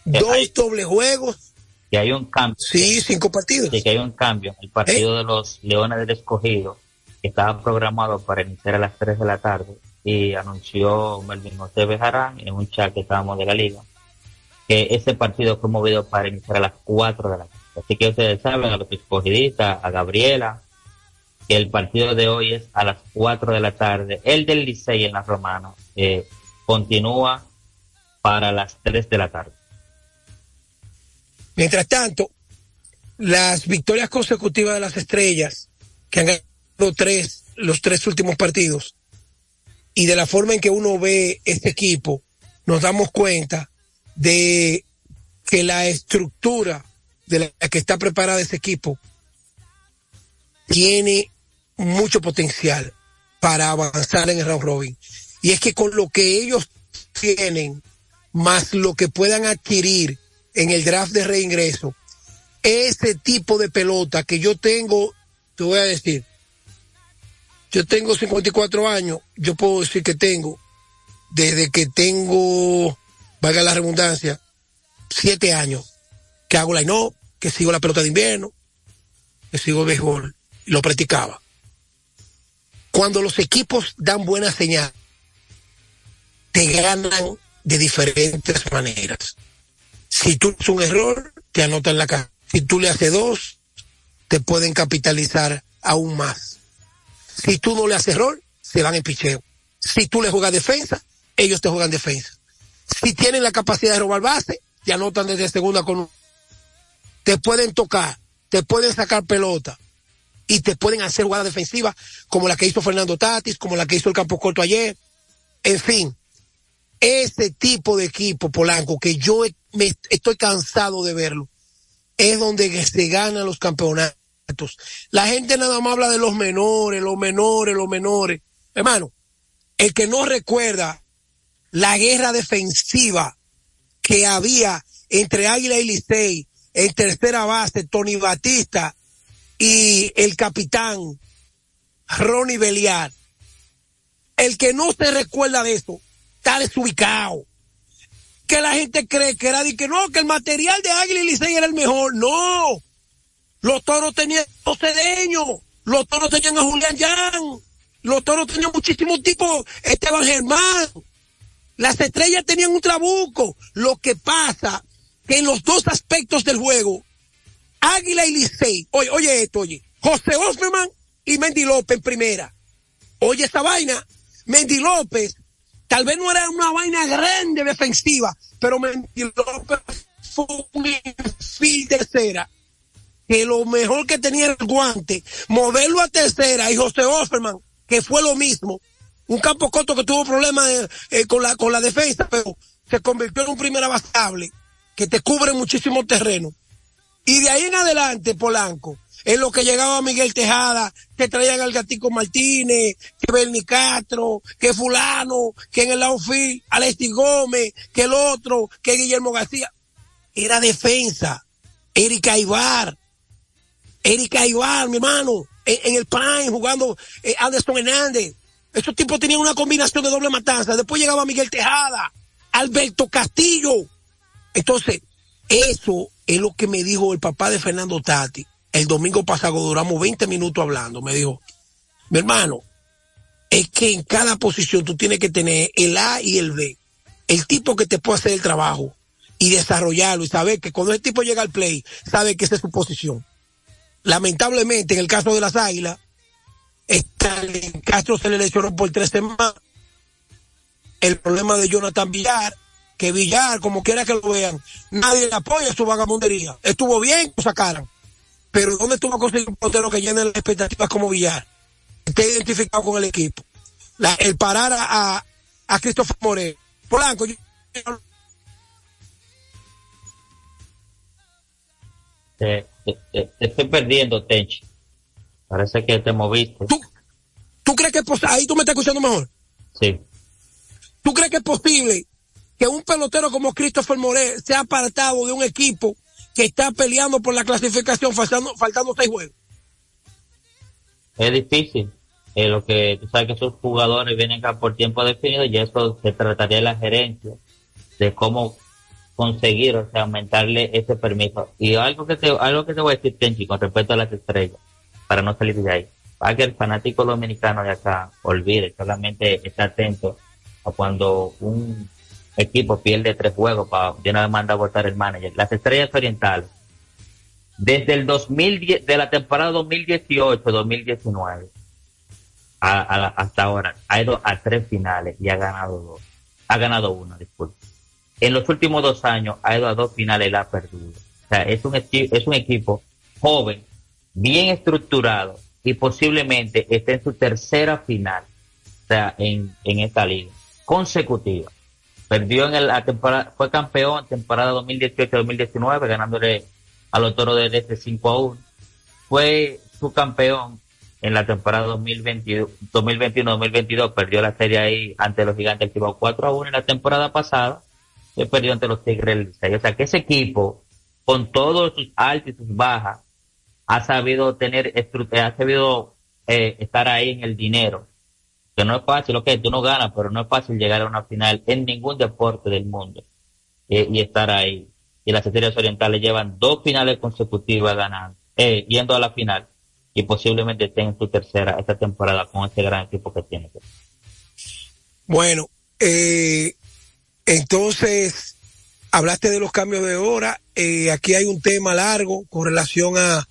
dos doble juegos. Que hay un cambio. Sí, cinco partidos. Sí, que hay un cambio. El partido de los Leones del Escogido, que estaba programado para iniciar a las 3 de la tarde, y anunció Melvin José Bejarán en un chat que estábamos de la liga, que ese partido fue movido para iniciar a las 4 de la tarde. Así que ustedes saben, a los escogidistas, a Gabriela, que el partido de hoy es a las 4 de la tarde. El del Licey en la Romana eh, continúa para las 3 de la tarde. Mientras tanto, las victorias consecutivas de las estrellas, que han ganado tres, los tres últimos partidos, y de la forma en que uno ve este equipo, nos damos cuenta de que la estructura de la que está preparada ese equipo tiene mucho potencial para avanzar en el round robin. Y es que con lo que ellos tienen, más lo que puedan adquirir en el draft de reingreso, ese tipo de pelota que yo tengo, te voy a decir, yo tengo 54 años, yo puedo decir que tengo, desde que tengo, valga la redundancia, siete años, que hago la no, que sigo la pelota de invierno, que sigo el béisbol, lo practicaba. Cuando los equipos dan buena señal, te ganan de diferentes maneras. Si tú haces un error, te anotan la cara. Si tú le haces dos, te pueden capitalizar aún más. Si tú no le haces error, se van en picheo. Si tú le juegas defensa, ellos te juegan defensa. Si tienen la capacidad de robar base, te anotan desde segunda con. Te pueden tocar, te pueden sacar pelota y te pueden hacer jugadas defensivas como la que hizo Fernando Tatis, como la que hizo el Campo Corto ayer. En fin, ese tipo de equipo, Polanco, que yo me estoy cansado de verlo, es donde se ganan los campeonatos. La gente nada más habla de los menores, los menores, los menores. Hermano, el que no recuerda la guerra defensiva que había entre Águila y Licey en tercera base, Tony Batista y el capitán Ronnie Beliar. El que no se recuerda de eso está desubicado. Que la gente cree que era de que no, que el material de Águila y Licey era el mejor. No. Los toros tenían los cedeños. Los toros tenían a Julián Yan. los toros tenían muchísimos tipos, Esteban Germán, las estrellas tenían un trabuco. Lo que pasa que en los dos aspectos del juego, Águila y Licey, oye, oye esto, oye, José Osmerman y Mendy López en primera. Oye esa vaina, Mendy López, tal vez no era una vaina grande defensiva, pero Mendy López fue un infiel tercera que lo mejor que tenía era el guante, moverlo a tercera y José Offerman, que fue lo mismo, un campo corto que tuvo problemas eh, eh, con, la, con la defensa, pero se convirtió en un primer abastable que te cubre muchísimo terreno. Y de ahí en adelante, Polanco, en lo que llegaba Miguel Tejada, que traían al Gatico Martínez, que Bernie Castro, que fulano, que en el outfield, Alexis Gómez, que el otro, que Guillermo García. Era defensa. Erika Ibar, Erika Ibar, mi hermano, en, el Prime, jugando eh, Anderson Hernández. Estos tipos tenían una combinación de doble matanza. Después llegaba Miguel Tejada, Alberto Castillo. Entonces, eso es lo que me dijo el papá de Fernando Tati. El domingo pasado duramos 20 minutos hablando. Me dijo, mi hermano, es que en cada posición tú tienes que tener el A y el B. El tipo que te puede hacer el trabajo y desarrollarlo y saber que cuando el tipo llega al play, sabe que esa es su posición lamentablemente en el caso de las águilas, Stalin Castro se le lesionó por tres semanas. El problema de Jonathan Villar, que Villar, como quiera que lo vean, nadie le apoya su vagabundería. Estuvo bien, lo sacaran. Pero ¿dónde estuvo conseguir un portero que llene las expectativas como Villar? Esté identificado con el equipo. La- el parar a, a, a Christopher Moreno. Polanco, yo- Te, te- te- te estoy perdiendo, Tenchi. Parece que te moviste. ¿tú crees que es posible? Ahí tú me estás escuchando mejor. Sí. ¿Tú crees que es posible que un pelotero como Christopher Morel sea apartado de un equipo que está peleando por la clasificación faltando, faltando seis juegos? Es difícil. Eh, lo que tú sabes que esos jugadores vienen acá por tiempo definido y eso se trataría de la gerencia de cómo conseguir, o sea, aumentarle ese permiso. Y algo que te, algo que te voy a decir, Tenchi, con respecto a las estrellas, para no salir de ahí, para que el fanático dominicano de acá olvide, solamente esté atento a cuando un equipo pierde tres juegos para de una vez manda a votar el manager. Las estrellas orientales, desde el 2010, de la temporada 2018-2019 a- a- hasta ahora, ha ido a tres finales y ha ganado dos. Ha ganado una, disculpe. En los últimos dos años ha ido a dos finales y la ha perdido. O sea, es un, equi- es un equipo joven, bien estructurado y posiblemente esté en su tercera final, o sea, en, en esta liga, consecutiva. Perdió en el- la temporada, fue campeón temporada 2018-2019, ganándole a los toros de este 5 a 1. Fue su campeón en la temporada 2022 2021-2022, perdió la serie ahí ante los gigantes que iba 4 a 1 en la temporada pasada, se perdió ante los Tigres del. O sea que ese equipo, con todos sus altos y sus bajas, ha sabido tener, ha sabido eh, estar ahí en el dinero. Que no es fácil, ok, tú no ganas, pero no es fácil llegar a una final en ningún deporte del mundo eh, y estar ahí. Y las estrellas orientales llevan dos finales consecutivas ganando, eh, yendo a la final y posiblemente estén en su tercera esta temporada con ese gran equipo que tiene. Bueno, eh, entonces, hablaste de los cambios de hora. Eh, aquí hay un tema largo con relación a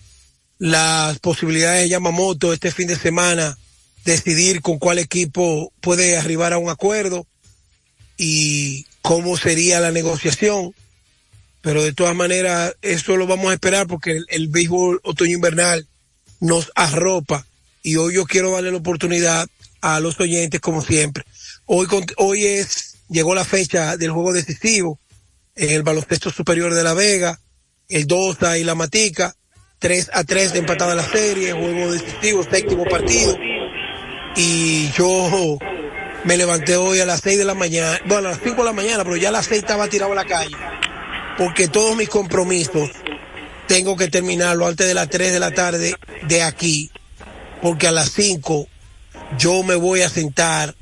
las posibilidades de Yamamoto este fin de semana, decidir con cuál equipo puede arribar a un acuerdo y cómo sería la negociación. Pero de todas maneras, eso lo vamos a esperar porque el, béisbol otoño-invernal nos arropa y hoy yo quiero darle la oportunidad a los oyentes como siempre. Hoy, hoy es, llegó la fecha del juego decisivo en el baloncesto superior de La Vega, el Dosa y la Matica, 3 a 3 de empatada la serie, juego decisivo, séptimo partido. Y yo me levanté hoy a las 6 de la mañana, bueno, a las 5 de la mañana, pero ya a las 6 estaba tirado a la calle, porque todos mis compromisos tengo que terminarlo antes de las 3 de la tarde de aquí, porque a las 5 yo me voy a sentar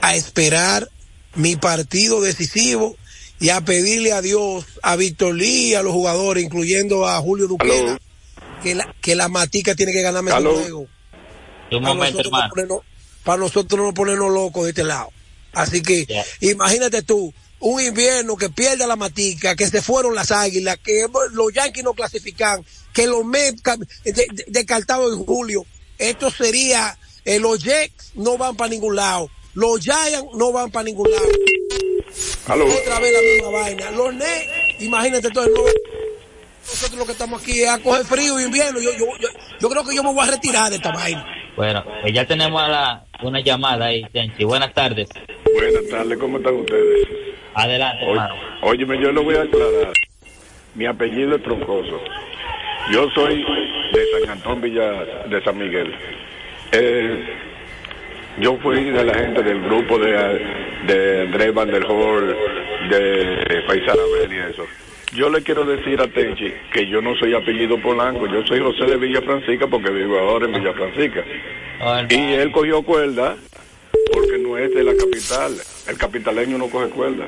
a esperar mi partido decisivo y a pedirle a Dios, a Víctor Lee, a los jugadores, incluyendo a Julio Duquela, que la, que la matica tiene que ganarme Aló. juego. Un A momento, nosotros no hermano. ponernos- para nosotros no ponernos locos de este lado. Así que imagínate tú, un invierno que pierde la matica, que se fueron las águilas, que los Yankees no clasifican, que los Mets ca- de- de- descartados en julio. Esto sería, eh, los Jets no van para ningún lado, los Giants no van para ningún lado. Otra vez la misma vaina. Los Nets, imagínate todo el mundo. Nosotros lo que estamos aquí es a coger frío y invierno. Yo, yo, yo, yo creo que yo me voy a retirar de esta vaina. Bueno, pues ya tenemos a la- una llamada ahí, Tenchi. Buenas tardes. Buenas tardes, ¿cómo están ustedes? Adelante, Oye, hermano. óyeme, yo lo voy a aclarar. Mi apellido es Troncoso. Yo soy de San Antón Villa de San Miguel. Eh, yo fui de la gente del grupo de, de Andrés Van der Hol, de Paisana y eso. Yo le quiero decir a Tenchi que yo no soy apellido Polanco, yo soy José de Villa Francisca porque vivo ahora en Villa Francisca. Y él cogió cuerda porque no es de la capital. El capitaleño no coge cuerda.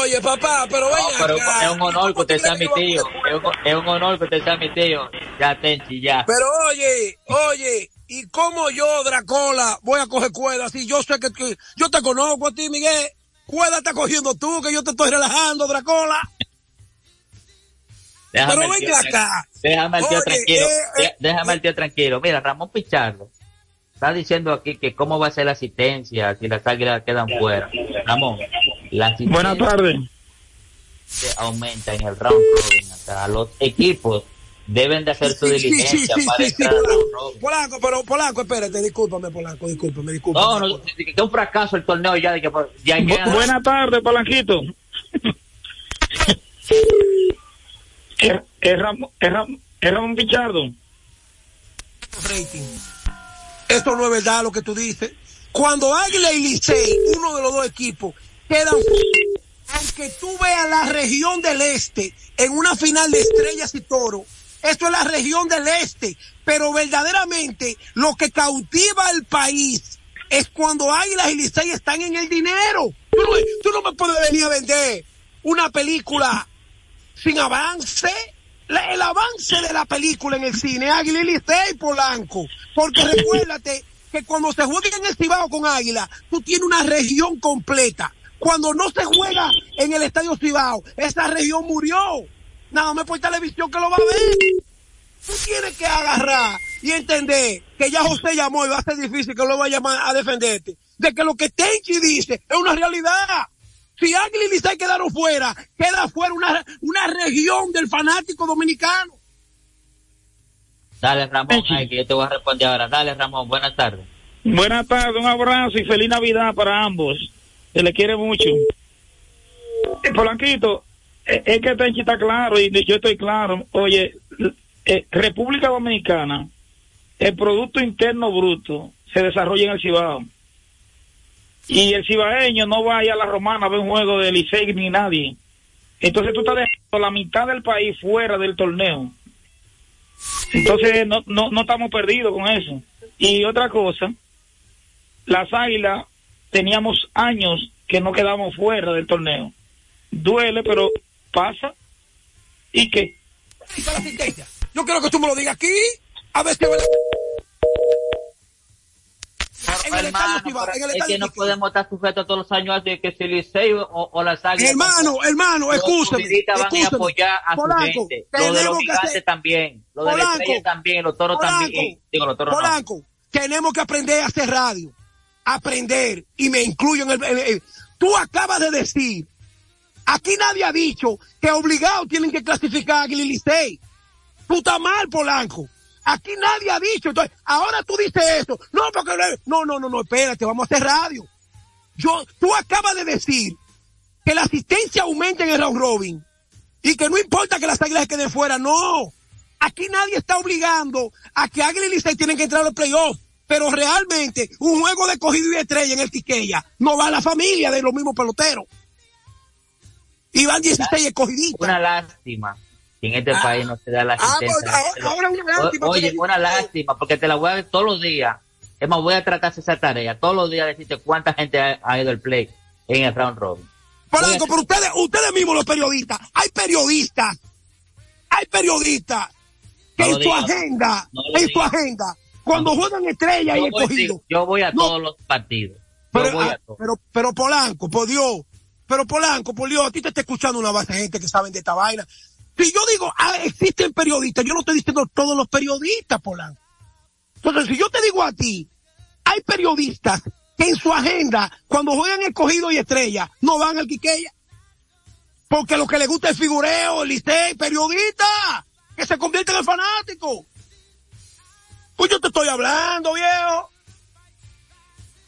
Oye, papá, pero ven Pero acá. es un honor que usted sea mi tío. Es un, es un honor que usted sea mi tío. Ya, Tenchi, ya. Pero oye, oye, ¿y cómo yo, Dracola, voy a coger cuerda? Si yo sé que, que- yo te conozco a ti, Miguel. Cuerda está cogiendo tú, que yo te estoy relajando, Dracola. Déjame Pero venga acá. Déjame al tío Oye, tranquilo. eh, Dé- Déjame al tío tranquilo. Mira, Ramón Pichardo está diciendo aquí que cómo va a ser la asistencia si las águilas quedan fuera. Ramón, la asistencia Buenas tardes. aumenta en el round robin. O sea, los equipos deben de hacer su diligencia sí, sí, para sí, entrar round Polanco. pero Polanco, espérate, discúlpame, Polanco, discúlpame, discúlpame. No, no, que es un fracaso el torneo ya de que ya Bu- buenas tardes, Palanquito. es, es Ramón, es Ramón, es Ramón Pichardo. rating. Esto no es verdad lo que tú dices. Cuando Águila y Licey, uno de los dos equipos, quedan aunque tú veas la región del este en una final de estrellas y toro, esto es la región del este, pero verdaderamente lo que cautiva al país es cuando Águilas y Licey están en el dinero. Tú no, tú no me puedes venir a vender una película sin avance. El avance de la película en el cine, Águila y Licey, Polanco. Porque recuérdate que cuando se juega en el Cibao con Águila, tú tienes una región completa. Cuando no se juega en el Estadio Cibao, esa región murió. Nada más por televisión que lo va a ver. Tú tienes que agarrar y entender que ya José llamó y va a ser difícil que lo vaya a llamar a defenderte. De que lo que Tenchi dice es una realidad. Si Águila y Licey quedaron fuera, queda fuera una, una región del fanático dominicano. Dale, Ramón, ay, que yo te voy a responder ahora. Dale, Ramón, buenas tardes. Buenas tardes, un abrazo y feliz Navidad para ambos. Se le quiere mucho. Eh, Polanquito, es que Tenchi está claro y yo estoy claro. Oye, eh, República Dominicana, el Producto Interno Bruto se desarrolla en el Cibao. Y el cibaeño no va a ir a la romana a ver un juego de Licey ni nadie. Entonces tú estás dejando la mitad del país fuera del torneo. Entonces no, no, no estamos perdidos con eso. Y otra cosa, las águilas teníamos años que no quedamos fuera del torneo. Duele, pero pasa. ¿Y qué? Yo quiero que tú me lo digas aquí. A ver si es verdad. En el Hermano, en el es que no podemos estar sujetos todos los años de que si Licey o, o las águilas. Hermano, hermano, escúchame, futbolistas van a escúchame. apoyar a Polanco, su gente. Lo de los gigantes también. Lo de la Polanco, estrella también. Los toros Polanco, también. Digo, los toros no. Polanco, tenemos que aprender a hacer radio. Aprender. Y me incluyo en el, en el- Tú acabas de decir, aquí nadie ha dicho que obligados tienen que clasificar a Águila y Licey. Mal, Polanco. Aquí nadie ha dicho. Entonces, ahora tú dices eso. No, porque no, no, no, no, espérate, vamos a hacer radio. Yo, tú acabas de decir que la asistencia aumenta en el round robin y que no importa que las águilas queden fuera, no. Aquí nadie está obligando a que Águila y Licey tienen que entrar al playoff. Pero realmente, un juego de cogido y estrella en el Tiqueya no va a la familia de los mismos peloteros. Y van 16 escogiditos. Una lástima que en este Ah. país no se da la Ah, pues, asistencia. ahora- ahora una lástima O- Oye, una lástima, porque te la voy a ver todos los días. Es más, voy a tratar esa tarea. Todos los días decirte cuánta gente ha, ha ido al play en el round robin. Polanco, pero ustedes, ustedes mismos los periodistas, hay periodistas, hay periodistas que No en su agenda, No en su agenda, cuando juegan estrella y escogido. yo voy a todos los partidos. Yo Pero, voy ah, a todos. pero, pero Polanco, por Dios. Pero Polanco, por Dios, a ti te está escuchando una base de gente que saben de esta vaina. Si yo digo, ah, existen periodistas, yo no estoy diciendo todos los periodistas, Polanco. Entonces, si yo te digo a ti, hay periodistas que en su agenda, cuando juegan escogido y estrella, no van al Quiqueya. Porque lo que les gusta es figureo, el licey, periodista, que se convierten en fanáticos. Pues yo te estoy hablando, viejo.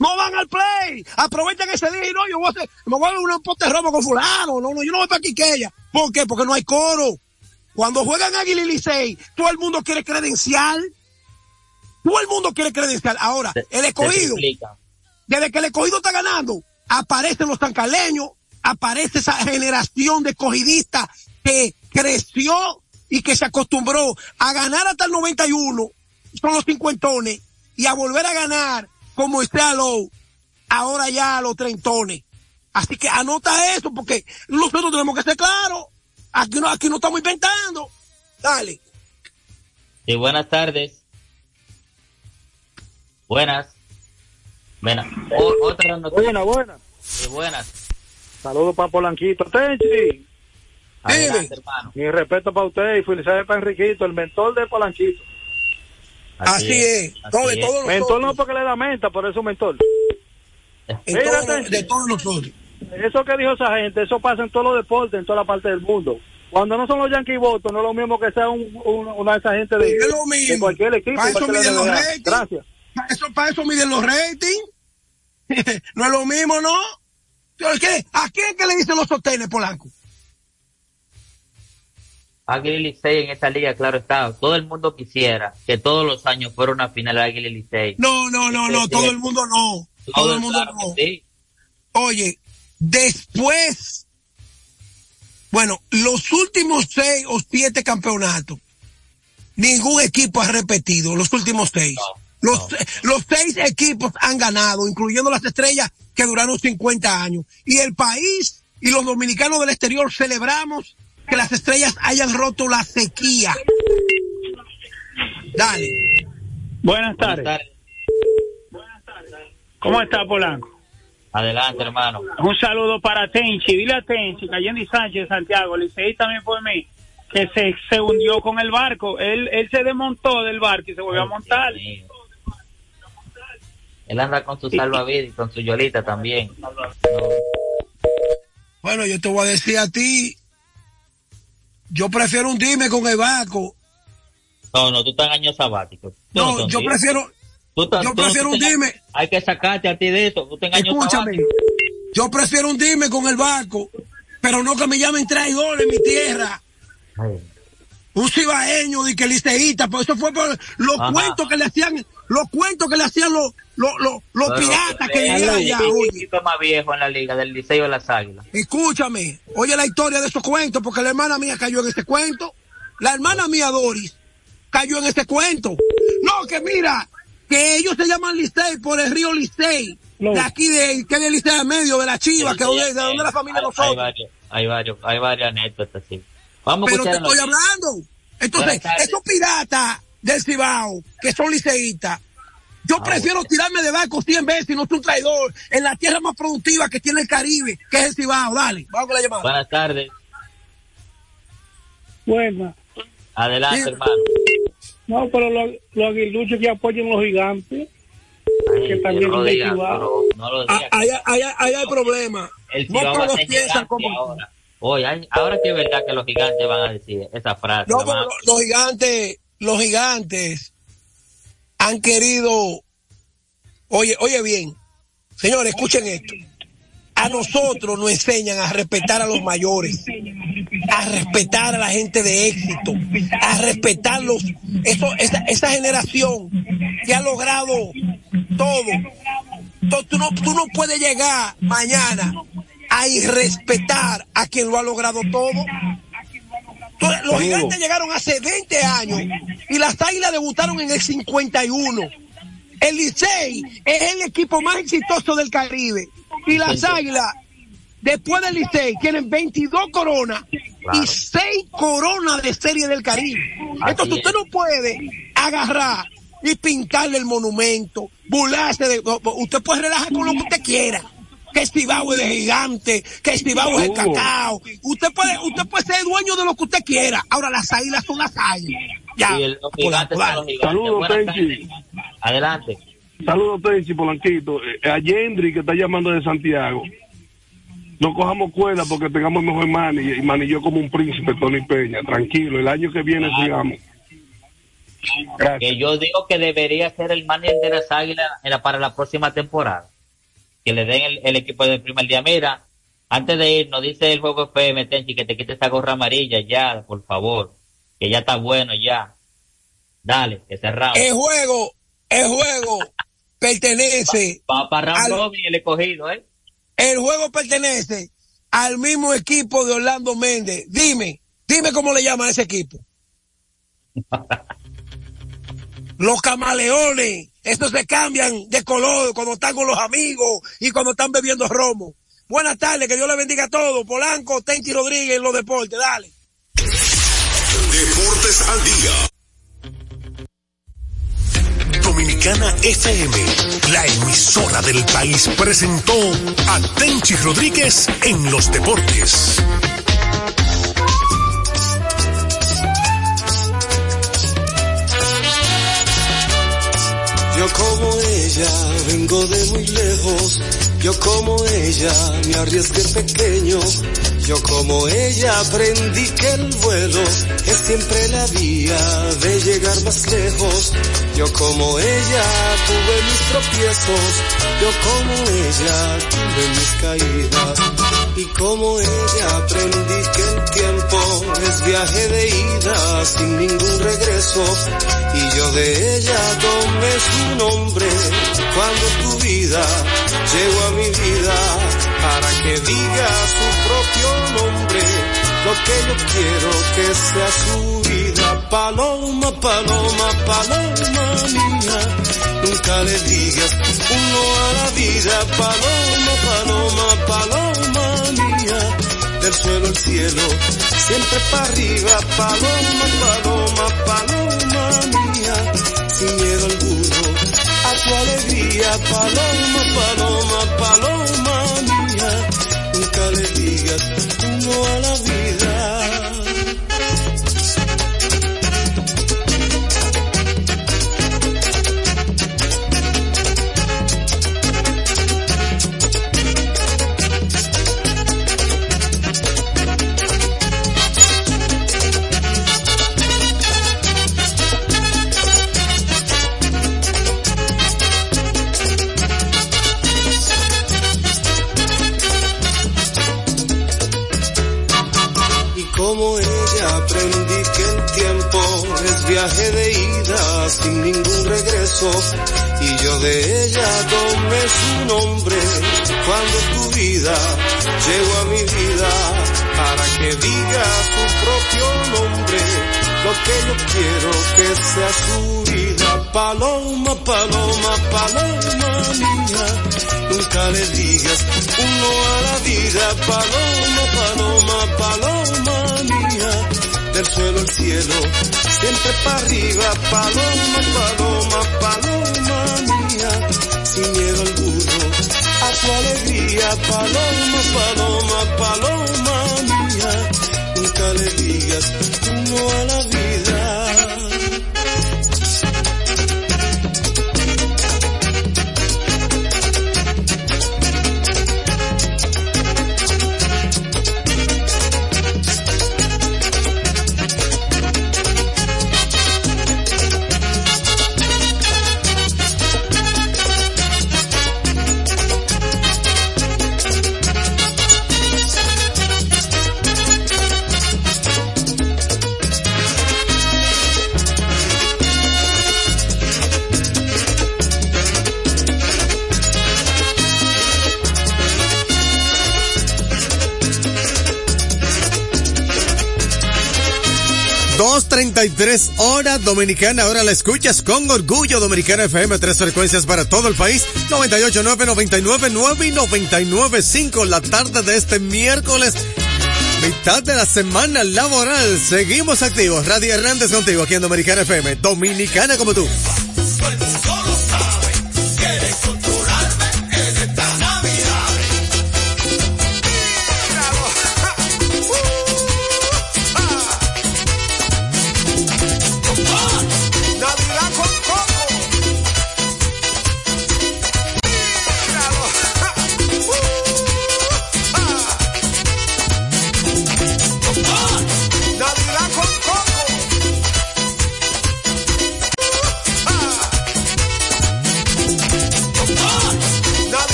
No van al play. Aprovechan ese día y no, yo voy a hacer, me voy a dar un pote robo con fulano. No, no, yo no voy para Quiqueya. ¿Por qué? Porque no hay coro. Cuando juegan Águila y Licey, todo el mundo quiere credencial. Todo el mundo quiere credencial. Ahora, el escogido, desde que el escogido está ganando, aparecen los tancaleños, aparece esa generación de escogidistas que creció y que se acostumbró a ganar hasta el 91, son los cincuentones, y a volver a ganar como está Low, ahora ya a los treintones. Así que anota eso, porque nosotros tenemos que ser claros. Aquí no, aquí no estamos inventando. Dale. Sí, buenas tardes. Buenas. Buenas. O- otra noticia. Buena, buena. Sí, buenas. Saludos para Polanquito. Tenchi. Adelante, hermano. Mi respeto para usted y felicidades para Enriquito, el mentor de Polanquito. Así, es. No, de todos Mentor no porque le da menta, por eso mentor. De todos nosotros. Eso que dijo esa gente, eso pasa en todos los deportes, en toda la parte del mundo. Cuando no son los Yankee votos, no es lo mismo que sea un, un- una de esas gente de, Es lo mismo. de cualquier equipo. Para eso miden los ratings. Gracias. Para eso, para eso miden los ratings. no es lo mismo, ¿no? ¿Qué? ¿A quién que le dicen los sostenes, Polanco? Águila y Licey en esta liga, claro está. Todo el mundo quisiera que todos los años fuera una final Águila y Licey. No, no, no, no, todo el mundo no. Todo el mundo claro no. sí. Oye, después, bueno, los últimos seis o siete campeonatos, ningún equipo ha repetido, los últimos seis. Los, los seis equipos han ganado, incluyendo las estrellas que duraron 50 años. Y el país y los dominicanos del exterior celebramos que las estrellas hayan roto la sequía. Dale. Buenas tardes. ¿Cómo está Polanco? Adelante, hermano. Un saludo para Tenchi. Dile a Tenchi, Cayendi Sánchez de Santiago, Licey también por mí, que se, se hundió con el barco. Él, él se desmontó del barco y se volvió a montar. Él anda con su salvavidas y con su yolita también. Bueno, yo te voy a decir a ti, yo prefiero hundirme con el barco. No, no, tú estás en año sabático. Tú No, yo prefiero, Tú yo tú prefiero tengas- hundirme. Hay que sacarte a ti de eso. Tú escúchame, sabático. yo prefiero hundirme con el barco, pero no que me llamen traidor en mi tierra. Un cibaeño de que liceísta, pues eso fue por los Ajá. cuentos que le hacían, los cuentos que le hacían los, los, los, los piratas que vivían el allá, oye. equipo más viejo en la liga del Liceo de las Águilas. Escúchame, oye la historia de esos cuentos, porque la hermana mía cayó en ese cuento. La hermana mía Doris cayó en ese cuento. No, que mira, que ellos se llaman Licey por el río Licey. De aquí de, que es el Licey de medio, de la Chiva, que es donde, de donde la familia de Hay nosotros. varios, hay varios, hay varias anécdotas, sí. Vamos a Pero te estoy hablando. Entonces, esos piratas del Cibao, que son liceístas, yo Ah, prefiero tirarme de barco 100 veces y no soy un traidor en la tierra más productiva que tiene el Caribe, que es el Cibao. Dale, vamos con la llamada. Buenas tardes. Buena. Adelante, Sí. hermano. No, pero los, los aguiluchos que apoyan los gigantes, que también no Chihuahua. no, no lo Ah, digas. Ahí, ahí- ahí hay problema. El No todos piensan como... ahora. Oye, hay- ahora que es verdad que los gigantes van a decir esa frase. No, pero los gigantes, los gigantes han querido, oye, oye bien, señores, escuchen esto. A nosotros nos enseñan a respetar a los mayores, a respetar a la gente de éxito, a respetar los, eso, esa, generación que ha logrado todo. Tú, no, tú no puedes llegar mañana a irrespetar a quien lo ha logrado todo. Entonces, los gigantes llegaron hace 20 años y las águilas debutaron en el 51. El Licey es el equipo más exitoso del Caribe. Y las águilas, después del Licey, tienen 22 coronas y 6 coronas de serie del Caribe. Así Entonces es. usted no puede agarrar y pintarle el monumento, burlarse de... Usted puede relajar con lo que usted quiera. Que Estibao es de gigante, que Estibao es de cacao. Usted puede, usted puede ser dueño de lo que usted quiera. Ahora las águilas son las águilas. Ya. Y el- los gigantes son los gigantes. Saludos, Tenchi. Adelante. Saludos, Tenchi Polanquito. Eh, a Yendri, que está llamando de Santiago. No cojamos cuerda porque tengamos mejor mani y manilló como un príncipe, Tony Peña. Tranquilo, el año que viene sigamos. Que yo digo que debería ser el manager de las águilas para la próxima temporada. Que le den el, el equipo del primer día. Mira, antes de ir, nos dice el juego FM, Tenchi, que te quites esa gorra amarilla ya, por favor. Que ya está bueno ya. Dale, que cerramos. El juego, el juego pertenece. Para el escogido, ¿eh? El juego pertenece al mismo equipo de Orlando Méndez. Dime, dime cómo le llama a ese equipo. Los camaleones, estos se cambian de color cuando están con los amigos y cuando están bebiendo romo. Buenas tardes, que Dios le bendiga a todos. Polanco, Tenchi Rodríguez en los deportes, dale. Deportes al día. Dominicana FM, la emisora del país, presentó a Tenchi Rodríguez en los deportes. Yo como ella vengo de muy lejos, yo como ella me arriesgué pequeño, yo como ella aprendí que el vuelo es siempre la vía de llegar más lejos, yo como ella tuve mis tropiezos, yo como ella tuve mis caídas. Y como ella aprendí que el tiempo es viaje de ida sin ningún regreso. Y yo de ella tomé su nombre cuando tu vida llegó a mi vida para que diga su propio nombre. Lo que yo quiero que sea su vida. Paloma, paloma, paloma mía. Nunca le digas un no a la vida. Paloma, paloma, paloma mía. Del suelo al cielo, siempre para arriba. Paloma, paloma, paloma mía. Sin miedo alguno a tu alegría. Paloma, paloma, paloma. Nunca a la vida. Viaje de ida sin ningún regreso. Y yo de ella tomé su nombre cuando tu vida llegó a mi vida para que diga su propio nombre. Lo que yo quiero que sea su vida. Paloma, paloma, paloma mía. Nunca le digas un no a la vida. Paloma, paloma, paloma mía. Del suelo al cielo, siempre para arriba. Paloma, paloma, paloma mía. Sin miedo alguno a tu alegría. Paloma, paloma, paloma mía. Nunca le digas un no a la vida. Dos treinta y tres horas dominicana, ahora la escuchas con orgullo dominicana FM, tres frecuencias para todo el país, 98.9, 99.9 y 99.5 la tarde de este miércoles, mitad de la semana laboral, seguimos activos, Radio Hernández contigo aquí en Dominicana FM, dominicana como tú.